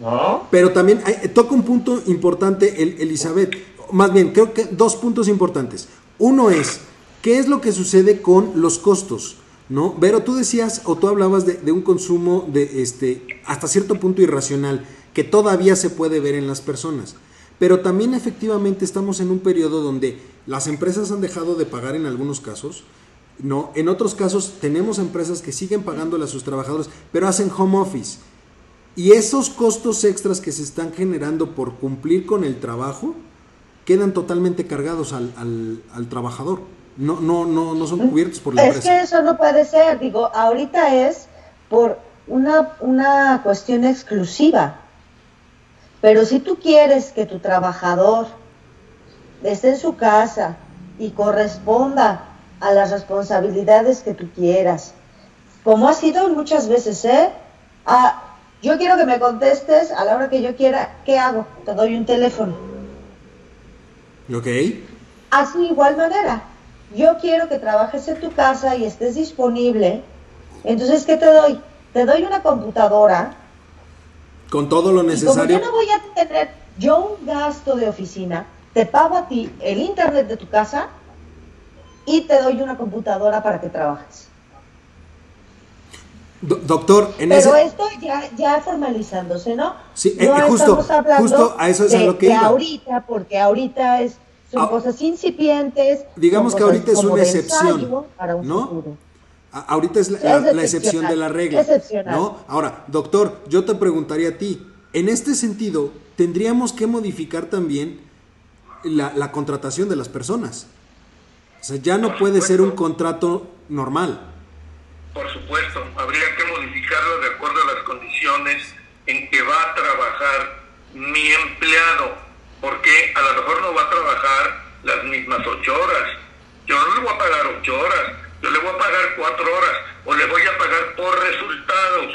¿No? Pero también toca un punto importante, el, Elizabeth. Más bien, creo que dos puntos importantes. Uno es, ¿qué es lo que sucede con los costos? ¿No? Pero tú decías, o tú hablabas de, de, un consumo de este, hasta cierto punto irracional, que todavía se puede ver en las personas. Pero también efectivamente estamos en un periodo donde las empresas han dejado de pagar en algunos casos, no, en otros casos tenemos empresas que siguen pagándole a sus trabajadores, pero hacen home office. Y esos costos extras que se están generando por cumplir con el trabajo quedan totalmente cargados al, al, trabajador. No, no, no, no son cubiertos por la empresa. Es que eso no puede ser, digo, ahorita es por una, una cuestión exclusiva. Pero si tú quieres que tu trabajador esté en su casa y corresponda a las responsabilidades que tú quieras. Como ha sido muchas veces, ¿eh? Ah, yo quiero que me contestes a la hora que yo quiera, ¿qué hago? Te doy un teléfono. Ok. Así igual manera. Yo quiero que trabajes en tu casa y estés disponible. Entonces, ¿qué te doy? Te doy una computadora. Con todo lo necesario. Y yo no voy a tener yo un gasto de oficina, te pago a ti el internet de tu casa y te doy una computadora para que trabajes. doctor, en Pero esto ya, ya formalizándose, ¿no? Sí, eh, justo, justo a eso es a lo que, iba. ahorita, porque ahorita es, son ah. cosas incipientes. Digamos que ahorita es una excepción, ¿no? Ahorita es la, excepción de la regla. ¿no? Ahora, doctor, yo te preguntaría a ti, en este sentido, tendríamos que modificar también la, contratación de las personas. O sea, ya no puede ser un contrato normal. Por supuesto, habría que modificarlo de acuerdo a las condiciones en que va a trabajar mi empleado, porque a lo mejor no va a trabajar las mismas ocho horas. Yo no le voy a pagar ocho horas, yo le voy a pagar cuatro horas, o le voy a pagar por resultados,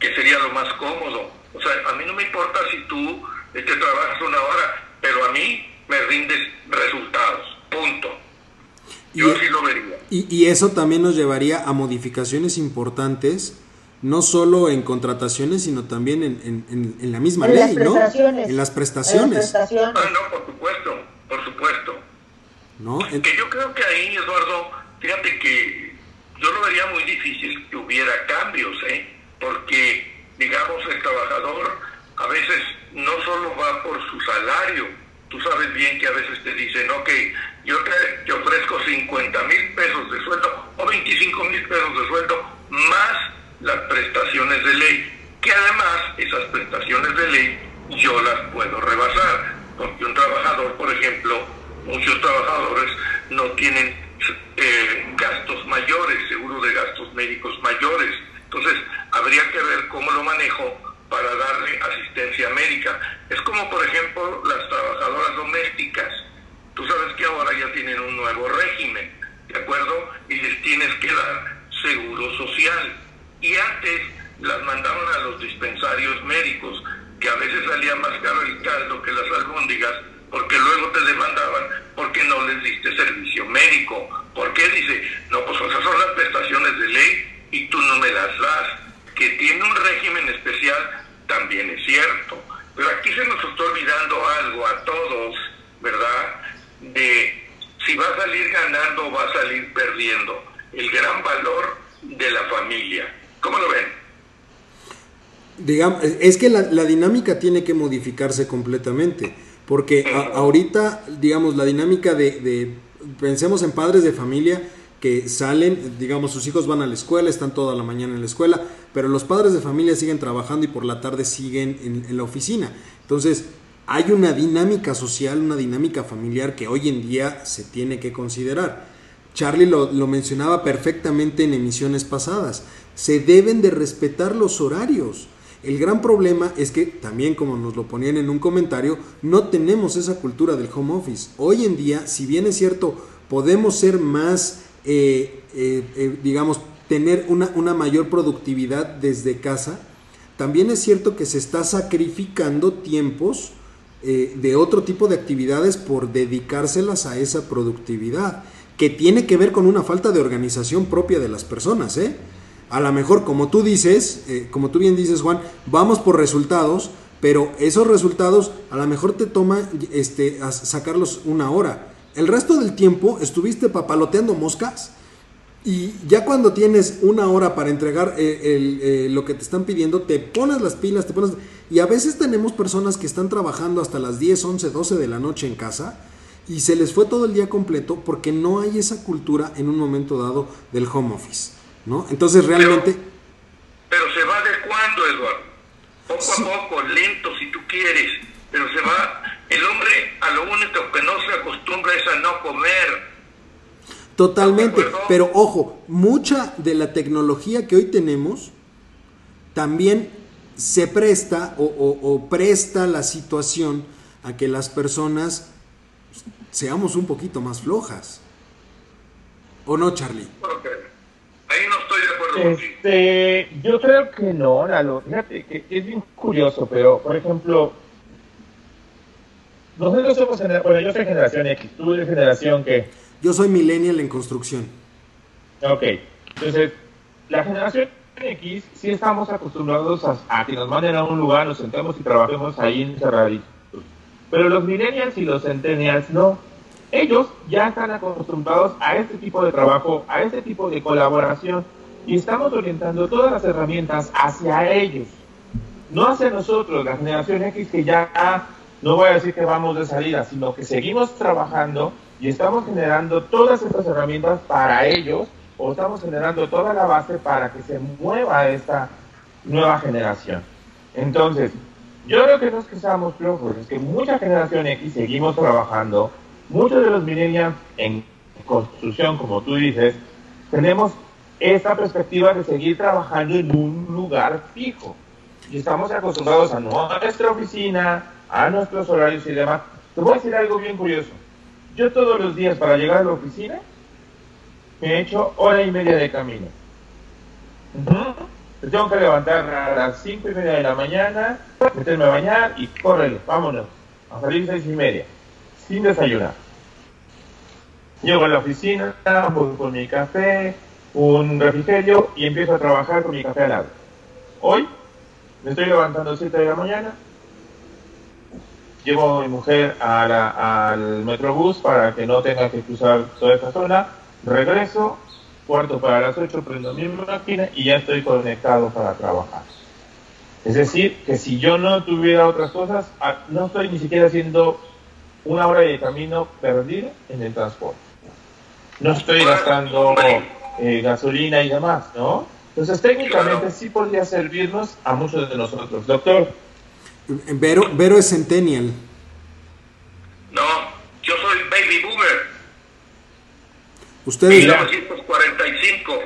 que sería lo más cómodo. O sea, a mí no me importa si tú te trabajas una hora, pero a mí me rindes resultados, punto. Yo y, así lo vería. Y, eso también nos llevaría a modificaciones importantes no solo en contrataciones, sino también en, en, la misma ley, ¿no? En las prestaciones. Ah, no, por supuesto, por supuesto. ¿No? Que yo creo que ahí, Eduardo, fíjate que yo lo vería muy difícil que hubiera cambios, ¿eh? Porque, digamos, el trabajador a veces no solo va por su salario, tú sabes bien que a veces te dicen, ok, yo te, ofrezco 50 mil pesos de sueldo o 25 mil pesos de sueldo más las prestaciones de ley, que además esas prestaciones de ley yo las puedo rebasar, porque un trabajador, por ejemplo, muchos trabajadores no tienen eh, gastos mayores, seguro de gastos médicos mayores, entonces habría que ver cómo lo manejo para darle asistencia médica. Es como, por ejemplo, las trabajadoras domésticas. Tú sabes que ahora ya tienen un nuevo régimen, ¿de acuerdo? Y les tienes que dar seguro social y antes las mandaban a los dispensarios médicos, que a veces salía más caro el caldo que las albóndigas, porque luego te demandaban porque no les diste servicio médico. ¿Por qué? Dice, no, pues esas son las prestaciones de ley y tú no me las das. Que tiene un régimen especial, también es cierto. Pero aquí se nos está olvidando algo a todos, ¿verdad? De si va a salir ganando o va a salir perdiendo. El gran valor de la familia ¿Cómo lo ven? Digamos, es que la, dinámica tiene que modificarse completamente, porque ahorita, digamos, la dinámica de, pensemos en padres de familia que salen, digamos, sus hijos van a la escuela, están toda la mañana en la escuela, pero los padres de familia siguen trabajando y por la tarde siguen en, la oficina. Entonces, hay una dinámica social, una dinámica familiar que hoy en día se tiene que considerar. Charlie lo, lo mencionaba perfectamente en emisiones pasadas se deben de respetar los horarios. El gran problema es que también, como nos lo ponían en un comentario, no tenemos esa cultura del home office. Hoy en día, si bien es cierto, podemos ser más, eh, eh, eh, digamos, tener una, una mayor productividad desde casa, también es cierto que se está sacrificando tiempos de otro tipo de actividades por dedicárselas a esa productividad, que tiene que ver con una falta de organización propia de las personas, a lo mejor, como tú dices, como tú bien dices, Juan, vamos por resultados, pero esos resultados a lo mejor te toma este, sacarlos una hora. El resto del tiempo estuviste papaloteando moscas y ya cuando tienes una hora para entregar eh, eh, lo que te están pidiendo, te pones las pilas, te pones... Y a veces tenemos personas que están trabajando hasta las 10, 11, 12 de la noche en casa y se les fue todo el día completo porque no hay esa cultura en un momento dado del home office. ¿no? Entonces realmente... Pero, se va adecuando, Eduardo. Poco a poco, lento si tú quieres, pero se va... El hombre a lo único que no se acostumbra es a no comer. Totalmente, pero ojo, mucha de la tecnología que hoy tenemos también se presta o, presta la situación a que las personas seamos un poquito más flojas. ¿O no, Charlie? Ahí no estoy de acuerdo este, Yo creo que no, Lalo. Fíjate que es bien curioso, pero por ejemplo, nosotros somos generación, bueno, yo soy generación X, tú eres generación que... Yo soy millennial en construcción. Ok, entonces, la generación X sí estamos acostumbrados a, que nos manden a un lugar, nos sentemos y trabajemos ahí encerraditos. Pero los millennials y los centennials no ellos ya están acostumbrados a este tipo de trabajo, a este tipo de colaboración y estamos orientando todas las herramientas hacia ellos, no hacia nosotros, la generación X que ya no voy a decir que vamos de salida, sino que seguimos trabajando y estamos generando todas estas herramientas para ellos o estamos generando toda la base para que se mueva esta nueva generación. Entonces, Yo creo que no es que seamos flojos, es que mucha generación X seguimos trabajando, muchos de los millennials en construcción, como tú dices, tenemos esta perspectiva de seguir trabajando en un lugar fijo. Y estamos acostumbrados a nuestra oficina, a nuestros horarios y demás. Te voy a decir algo bien curioso. Yo todos los días para llegar a la oficina me he hecho hora y media de camino. Me tengo que levantar a las cinco y media de la mañana, meterme a bañar y córrele, vámonos, a salir seis y media, sin desayunar. Llego a la oficina, voy con mi café, un refrigerio y empiezo a trabajar con mi café al lado. Hoy me estoy levantando a 7 de la mañana, llevo a mi mujer al metrobús para que no tenga que cruzar toda esta zona, regreso, cuarto para las 8 prendo mi máquina y ya estoy conectado para trabajar. Es decir, que si yo no tuviera otras cosas, no estoy ni siquiera haciendo una hora de camino perdido en el transporte. No estoy gastando eh, gasolina y demás, ¿no? Entonces técnicamente sí podría servirnos a muchos de nosotros. Doctor. Vero, Vero es centennial. No, yo soy baby boomer. Usted es, 1945.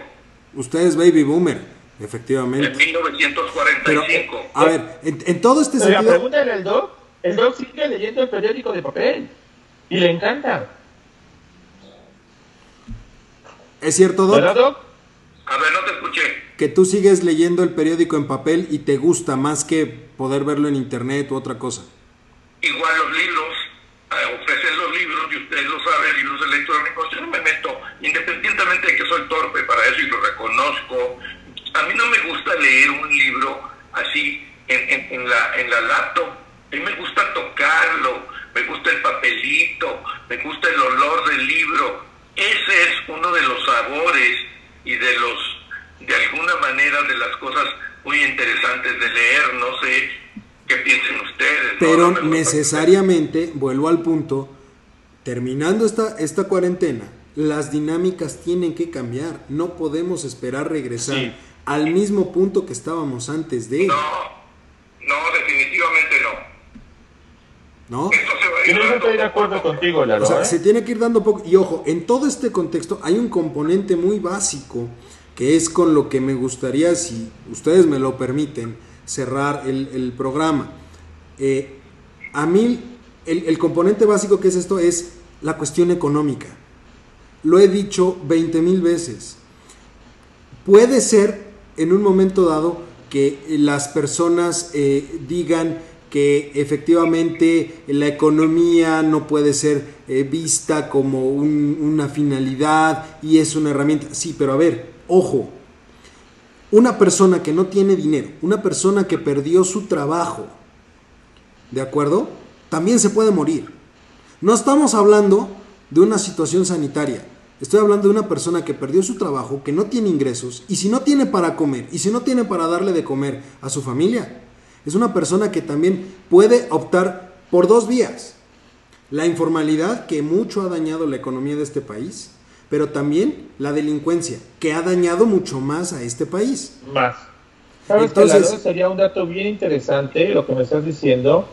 Usted es baby boomer, efectivamente. En 1945. a ver, en, todo este sentido... La pregunta era el doc. El doc sigue leyendo el periódico de papel. Y le encanta. ¿Es cierto, Doc? Doc? A ver, no te escuché. Que tú sigues leyendo el periódico en papel y te gusta más que poder verlo en internet u otra cosa. Igual los libros, eh, ofrecen los libros y ustedes lo saben, libros electrónicos. Yo no me meto, independientemente de que soy torpe para eso y lo reconozco. A mí no me gusta leer un libro así en, en, la, en la laptop. A mí me gusta tocarlo, me gusta el papelito, me gusta el olor del libro. Ese es uno de los sabores y de los, de alguna manera, de las cosas muy interesantes de leer. No sé qué piensen ustedes. Pero necesariamente, vuelvo al punto, terminando esta, esta cuarentena, las dinámicas tienen que cambiar. No podemos esperar regresar al mismo punto que estábamos antes de. No, no, definitivamente no. ¿No? Yo no estoy de acuerdo contigo, Lalo. O sea, ¿eh? se tiene que ir dando poco. Y ojo, en todo este contexto hay un componente muy básico que es con lo que me gustaría, si ustedes me lo permiten, cerrar el, programa. Eh, a mí, el, el componente básico que es esto es la cuestión económica. Lo he dicho 20 mil veces. Puede ser en un momento dado que las personas eh, digan que efectivamente la economía no puede ser eh, vista como una finalidad y es una herramienta. Sí, pero a ver, ojo, una persona que no tiene dinero, una persona que perdió su trabajo, ¿de acuerdo? También se puede morir. No estamos hablando de una situación sanitaria. Estoy hablando de una persona que perdió su trabajo, que no tiene ingresos, y si no tiene para comer, y si no tiene para darle de comer a su familia, es una persona que también puede optar por dos vías. La informalidad, que mucho ha dañado la economía de este país, pero también la delincuencia, que ha dañado mucho más a este país. Más. ¿Sabes Entonces, sería un dato bien interesante lo que me estás diciendo,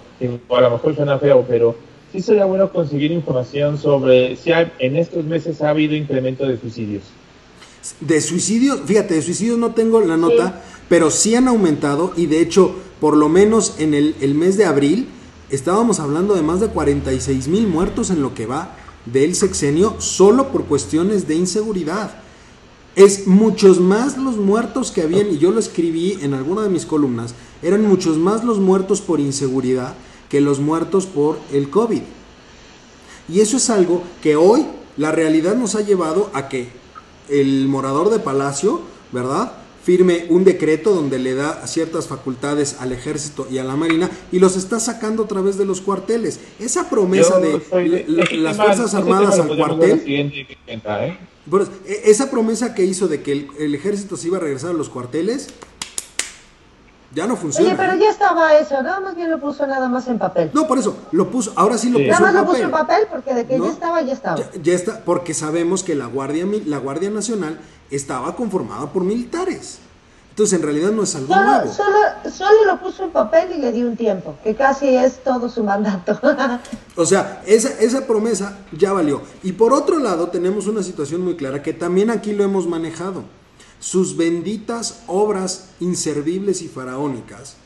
a lo mejor suena feo, pero sí sería bueno conseguir información sobre si en estos meses ha habido incremento de suicidios. De suicidios, fíjate, de suicidios no tengo la nota, pero sí han aumentado y de hecho por lo menos en el, mes de abril, estábamos hablando de más de 46 mil muertos en lo que va del sexenio solo por cuestiones de inseguridad. Es muchos más los muertos que habían, y yo lo escribí en alguna de mis columnas, eran muchos más los muertos por inseguridad que los muertos por el COVID. Y eso es algo que hoy la realidad nos ha llevado a que el morador de Palacio, ¿verdad? Firme un decreto donde le da ciertas facultades al ejército y a la marina y los está sacando a través de los cuarteles. Esa promesa de las Fuerzas Armadas al cuartel... ¿eh? E, esa promesa que hizo de que el, ejército se iba a regresar a los cuarteles, ya no funciona. Oye, pero ya estaba eso, nada más bien lo puso nada más en papel. No, por eso, lo puso, ahora sí lo puso en papel. Nada más lo puso en papel porque de que ya estaba, ya estaba. Ya, está, porque sabemos que la Guardia, la Guardia Nacional estaba conformada por militares. Entonces, en realidad no es algo solo, nuevo. Solo, solo, lo puso en papel y le dio un tiempo, que casi es todo su mandato. o sea, esa, esa promesa ya valió. Y por otro lado, tenemos una situación muy clara que también aquí lo hemos manejado. Sus benditas obras inservibles y faraónicas,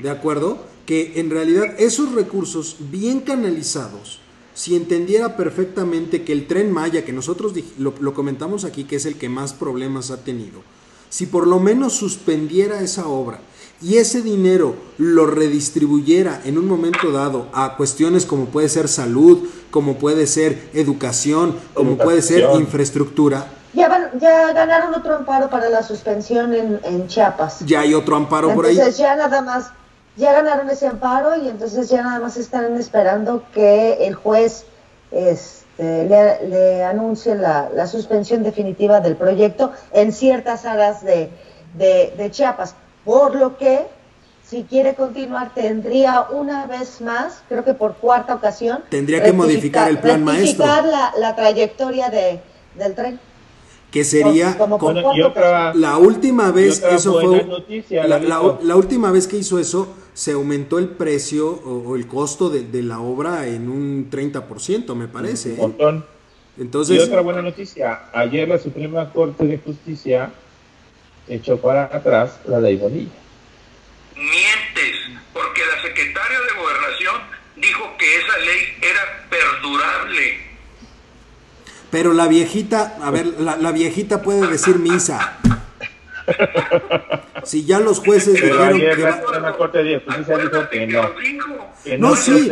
¿de acuerdo? Que en realidad esos recursos bien canalizados, si entendiera perfectamente que el tren Maya, que nosotros lo, lo comentamos aquí, que es el que más problemas ha tenido, si por lo menos suspendiera esa obra y ese dinero lo redistribuyera en un momento dado a cuestiones como puede ser salud, como puede ser educación, como puede ser infraestructura. Ya, ya ganaron otro amparo para la suspensión en, Chiapas. Ya hay otro amparo por ahí. Entonces ya nada más, ya ganaron ese amparo y entonces ya nada más están esperando que el juez... Es, este, le, anuncie la, suspensión definitiva del proyecto en ciertas áreas de, Chiapas. Por lo que, si quiere continuar, tendría una vez más, creo que por cuarta ocasión, tendría que modificar el plan maestro. La, la trayectoria de, del tren que sería la última vez eso fue la, última vez que hizo eso se aumentó el precio o, el costo de, la obra en un 30%, me parece. Un ¿eh? montón. Entonces, y otra buena noticia, ayer la Suprema Corte de Justicia echó para atrás la ley Bonilla. Mientes, porque la secretaria de Gobernación dijo que esa ley era perdurable. Pero la viejita, a ver, la, la viejita puede decir misa. Si ya los jueces dijeron que la, Corte de Justicia dijo que no. Que no, sí.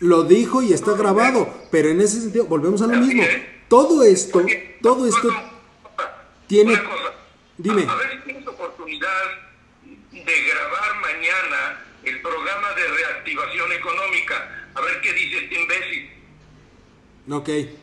Lo dijo y está grabado, pero en ese sentido volvemos a lo mismo. Todo esto, todo esto tiene Dime. A ver si tienes oportunidad de grabar mañana el programa de reactivación económica. A ver qué dice este imbécil. Ok.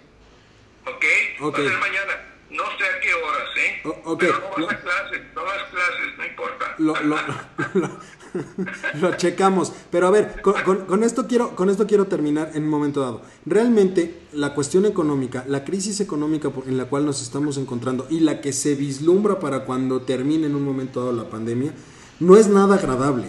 Ok. okay. Va a ser mañana. No sé a qué horas, ¿eh? okay. Pero no vas a clases, no vas a clases, no importa. Lo, lo, lo, checamos. Pero a ver, con, con, esto quiero, con esto quiero terminar en un momento dado. Realmente, la cuestión económica, la crisis económica en la cual nos estamos encontrando y la que se vislumbra para cuando termine en un momento dado la pandemia, no es nada agradable.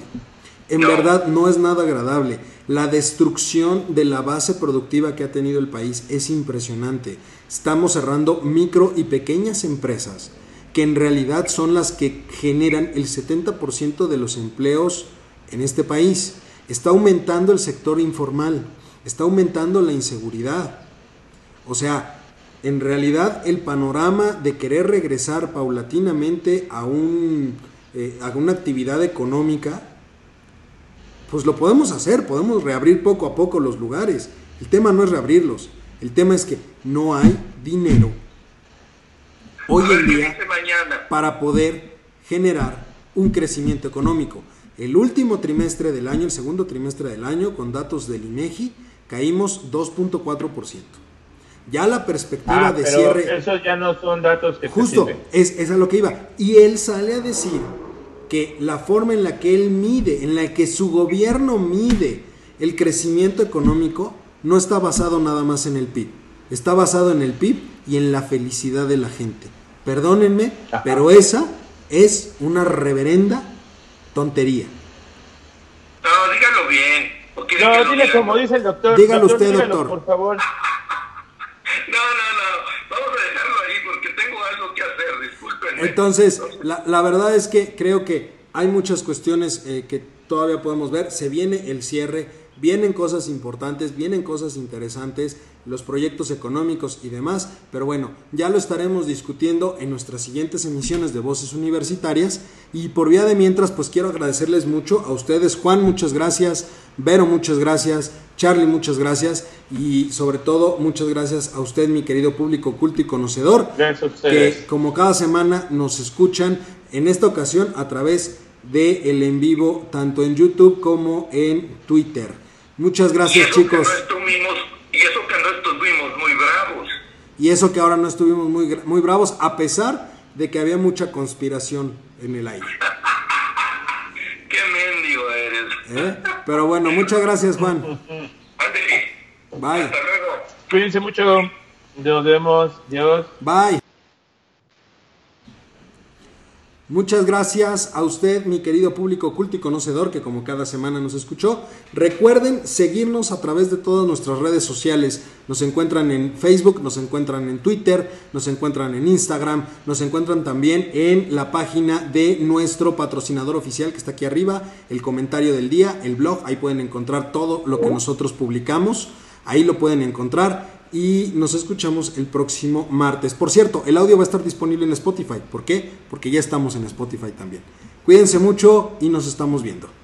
En verdad, no es nada agradable. La destrucción de la base productiva que ha tenido el país es impresionante. Estamos cerrando micro y pequeñas empresas que en realidad son las que generan el 70% de los empleos en este país. Está aumentando el sector informal, está aumentando la inseguridad. O sea, en realidad el panorama de querer regresar paulatinamente a, un, eh, a una actividad económica, pues lo podemos hacer, podemos reabrir poco a poco los lugares. El tema no es reabrirlos, el tema es que no hay dinero hoy en día para poder generar un crecimiento económico. El último trimestre del año, el segundo trimestre del año, con datos del INEGI, caímos 2.4%. Ya la perspectiva ah, de cierre. Esos ya no son datos que Justo, es, es a lo que iba. Y él sale a decir que la forma en la que él mide, en la que su gobierno mide el crecimiento económico, no está basado nada más en el PIB, está basado en el PIB y en la felicidad de la gente. Perdónenme, pero esa es una reverenda tontería. No, dígalo bien. No, dile como dice el doctor. Dígalo usted, doctor. Por favor. No, no, no. Vamos a dejarlo ahí porque tengo algo que hacer. Discúlpenme. Entonces, la, la verdad es que creo que hay muchas cuestiones eh, que todavía podemos ver. Se viene el cierre Vienen cosas importantes, vienen cosas interesantes, los proyectos económicos y demás, pero bueno, ya lo estaremos discutiendo en nuestras siguientes emisiones de Voces Universitarias. Y por vía de mientras pues quiero agradecerles mucho a ustedes, Juan, muchas gracias, Vero, muchas gracias, Charlie, muchas gracias. Y sobre todo muchas gracias a usted, mi querido público culto y conocedor, que como cada semana nos escuchan en esta ocasión a través de el en vivo tanto en YouTube como en Twitter. Muchas gracias, chicos. y eso que no estuvimos muy bravos. Y eso que ahora no estuvimos muy, muy bravos, a pesar de que había mucha conspiración en el aire. Qué mendigo eres. ¿Eh? Pero bueno, muchas gracias, Juan. Bye. Hasta luego. Cuídense mucho. Nos vemos. Dios. Bye. Muchas gracias a usted, mi querido público culto y conocedor que como cada semana nos escuchó. Recuerden seguirnos a través de todas nuestras redes sociales. Nos encuentran en Facebook, nos encuentran en Twitter, nos encuentran en Instagram, nos encuentran también en la página de nuestro patrocinador oficial que está aquí arriba, el comentario del día, el blog. Ahí pueden encontrar todo lo que nosotros publicamos. Ahí lo pueden encontrar y nos escuchamos el próximo martes. Por cierto, el audio va a estar disponible en Spotify. ¿Por qué? Porque ya estamos en Spotify también. Cuídense mucho y nos estamos viendo.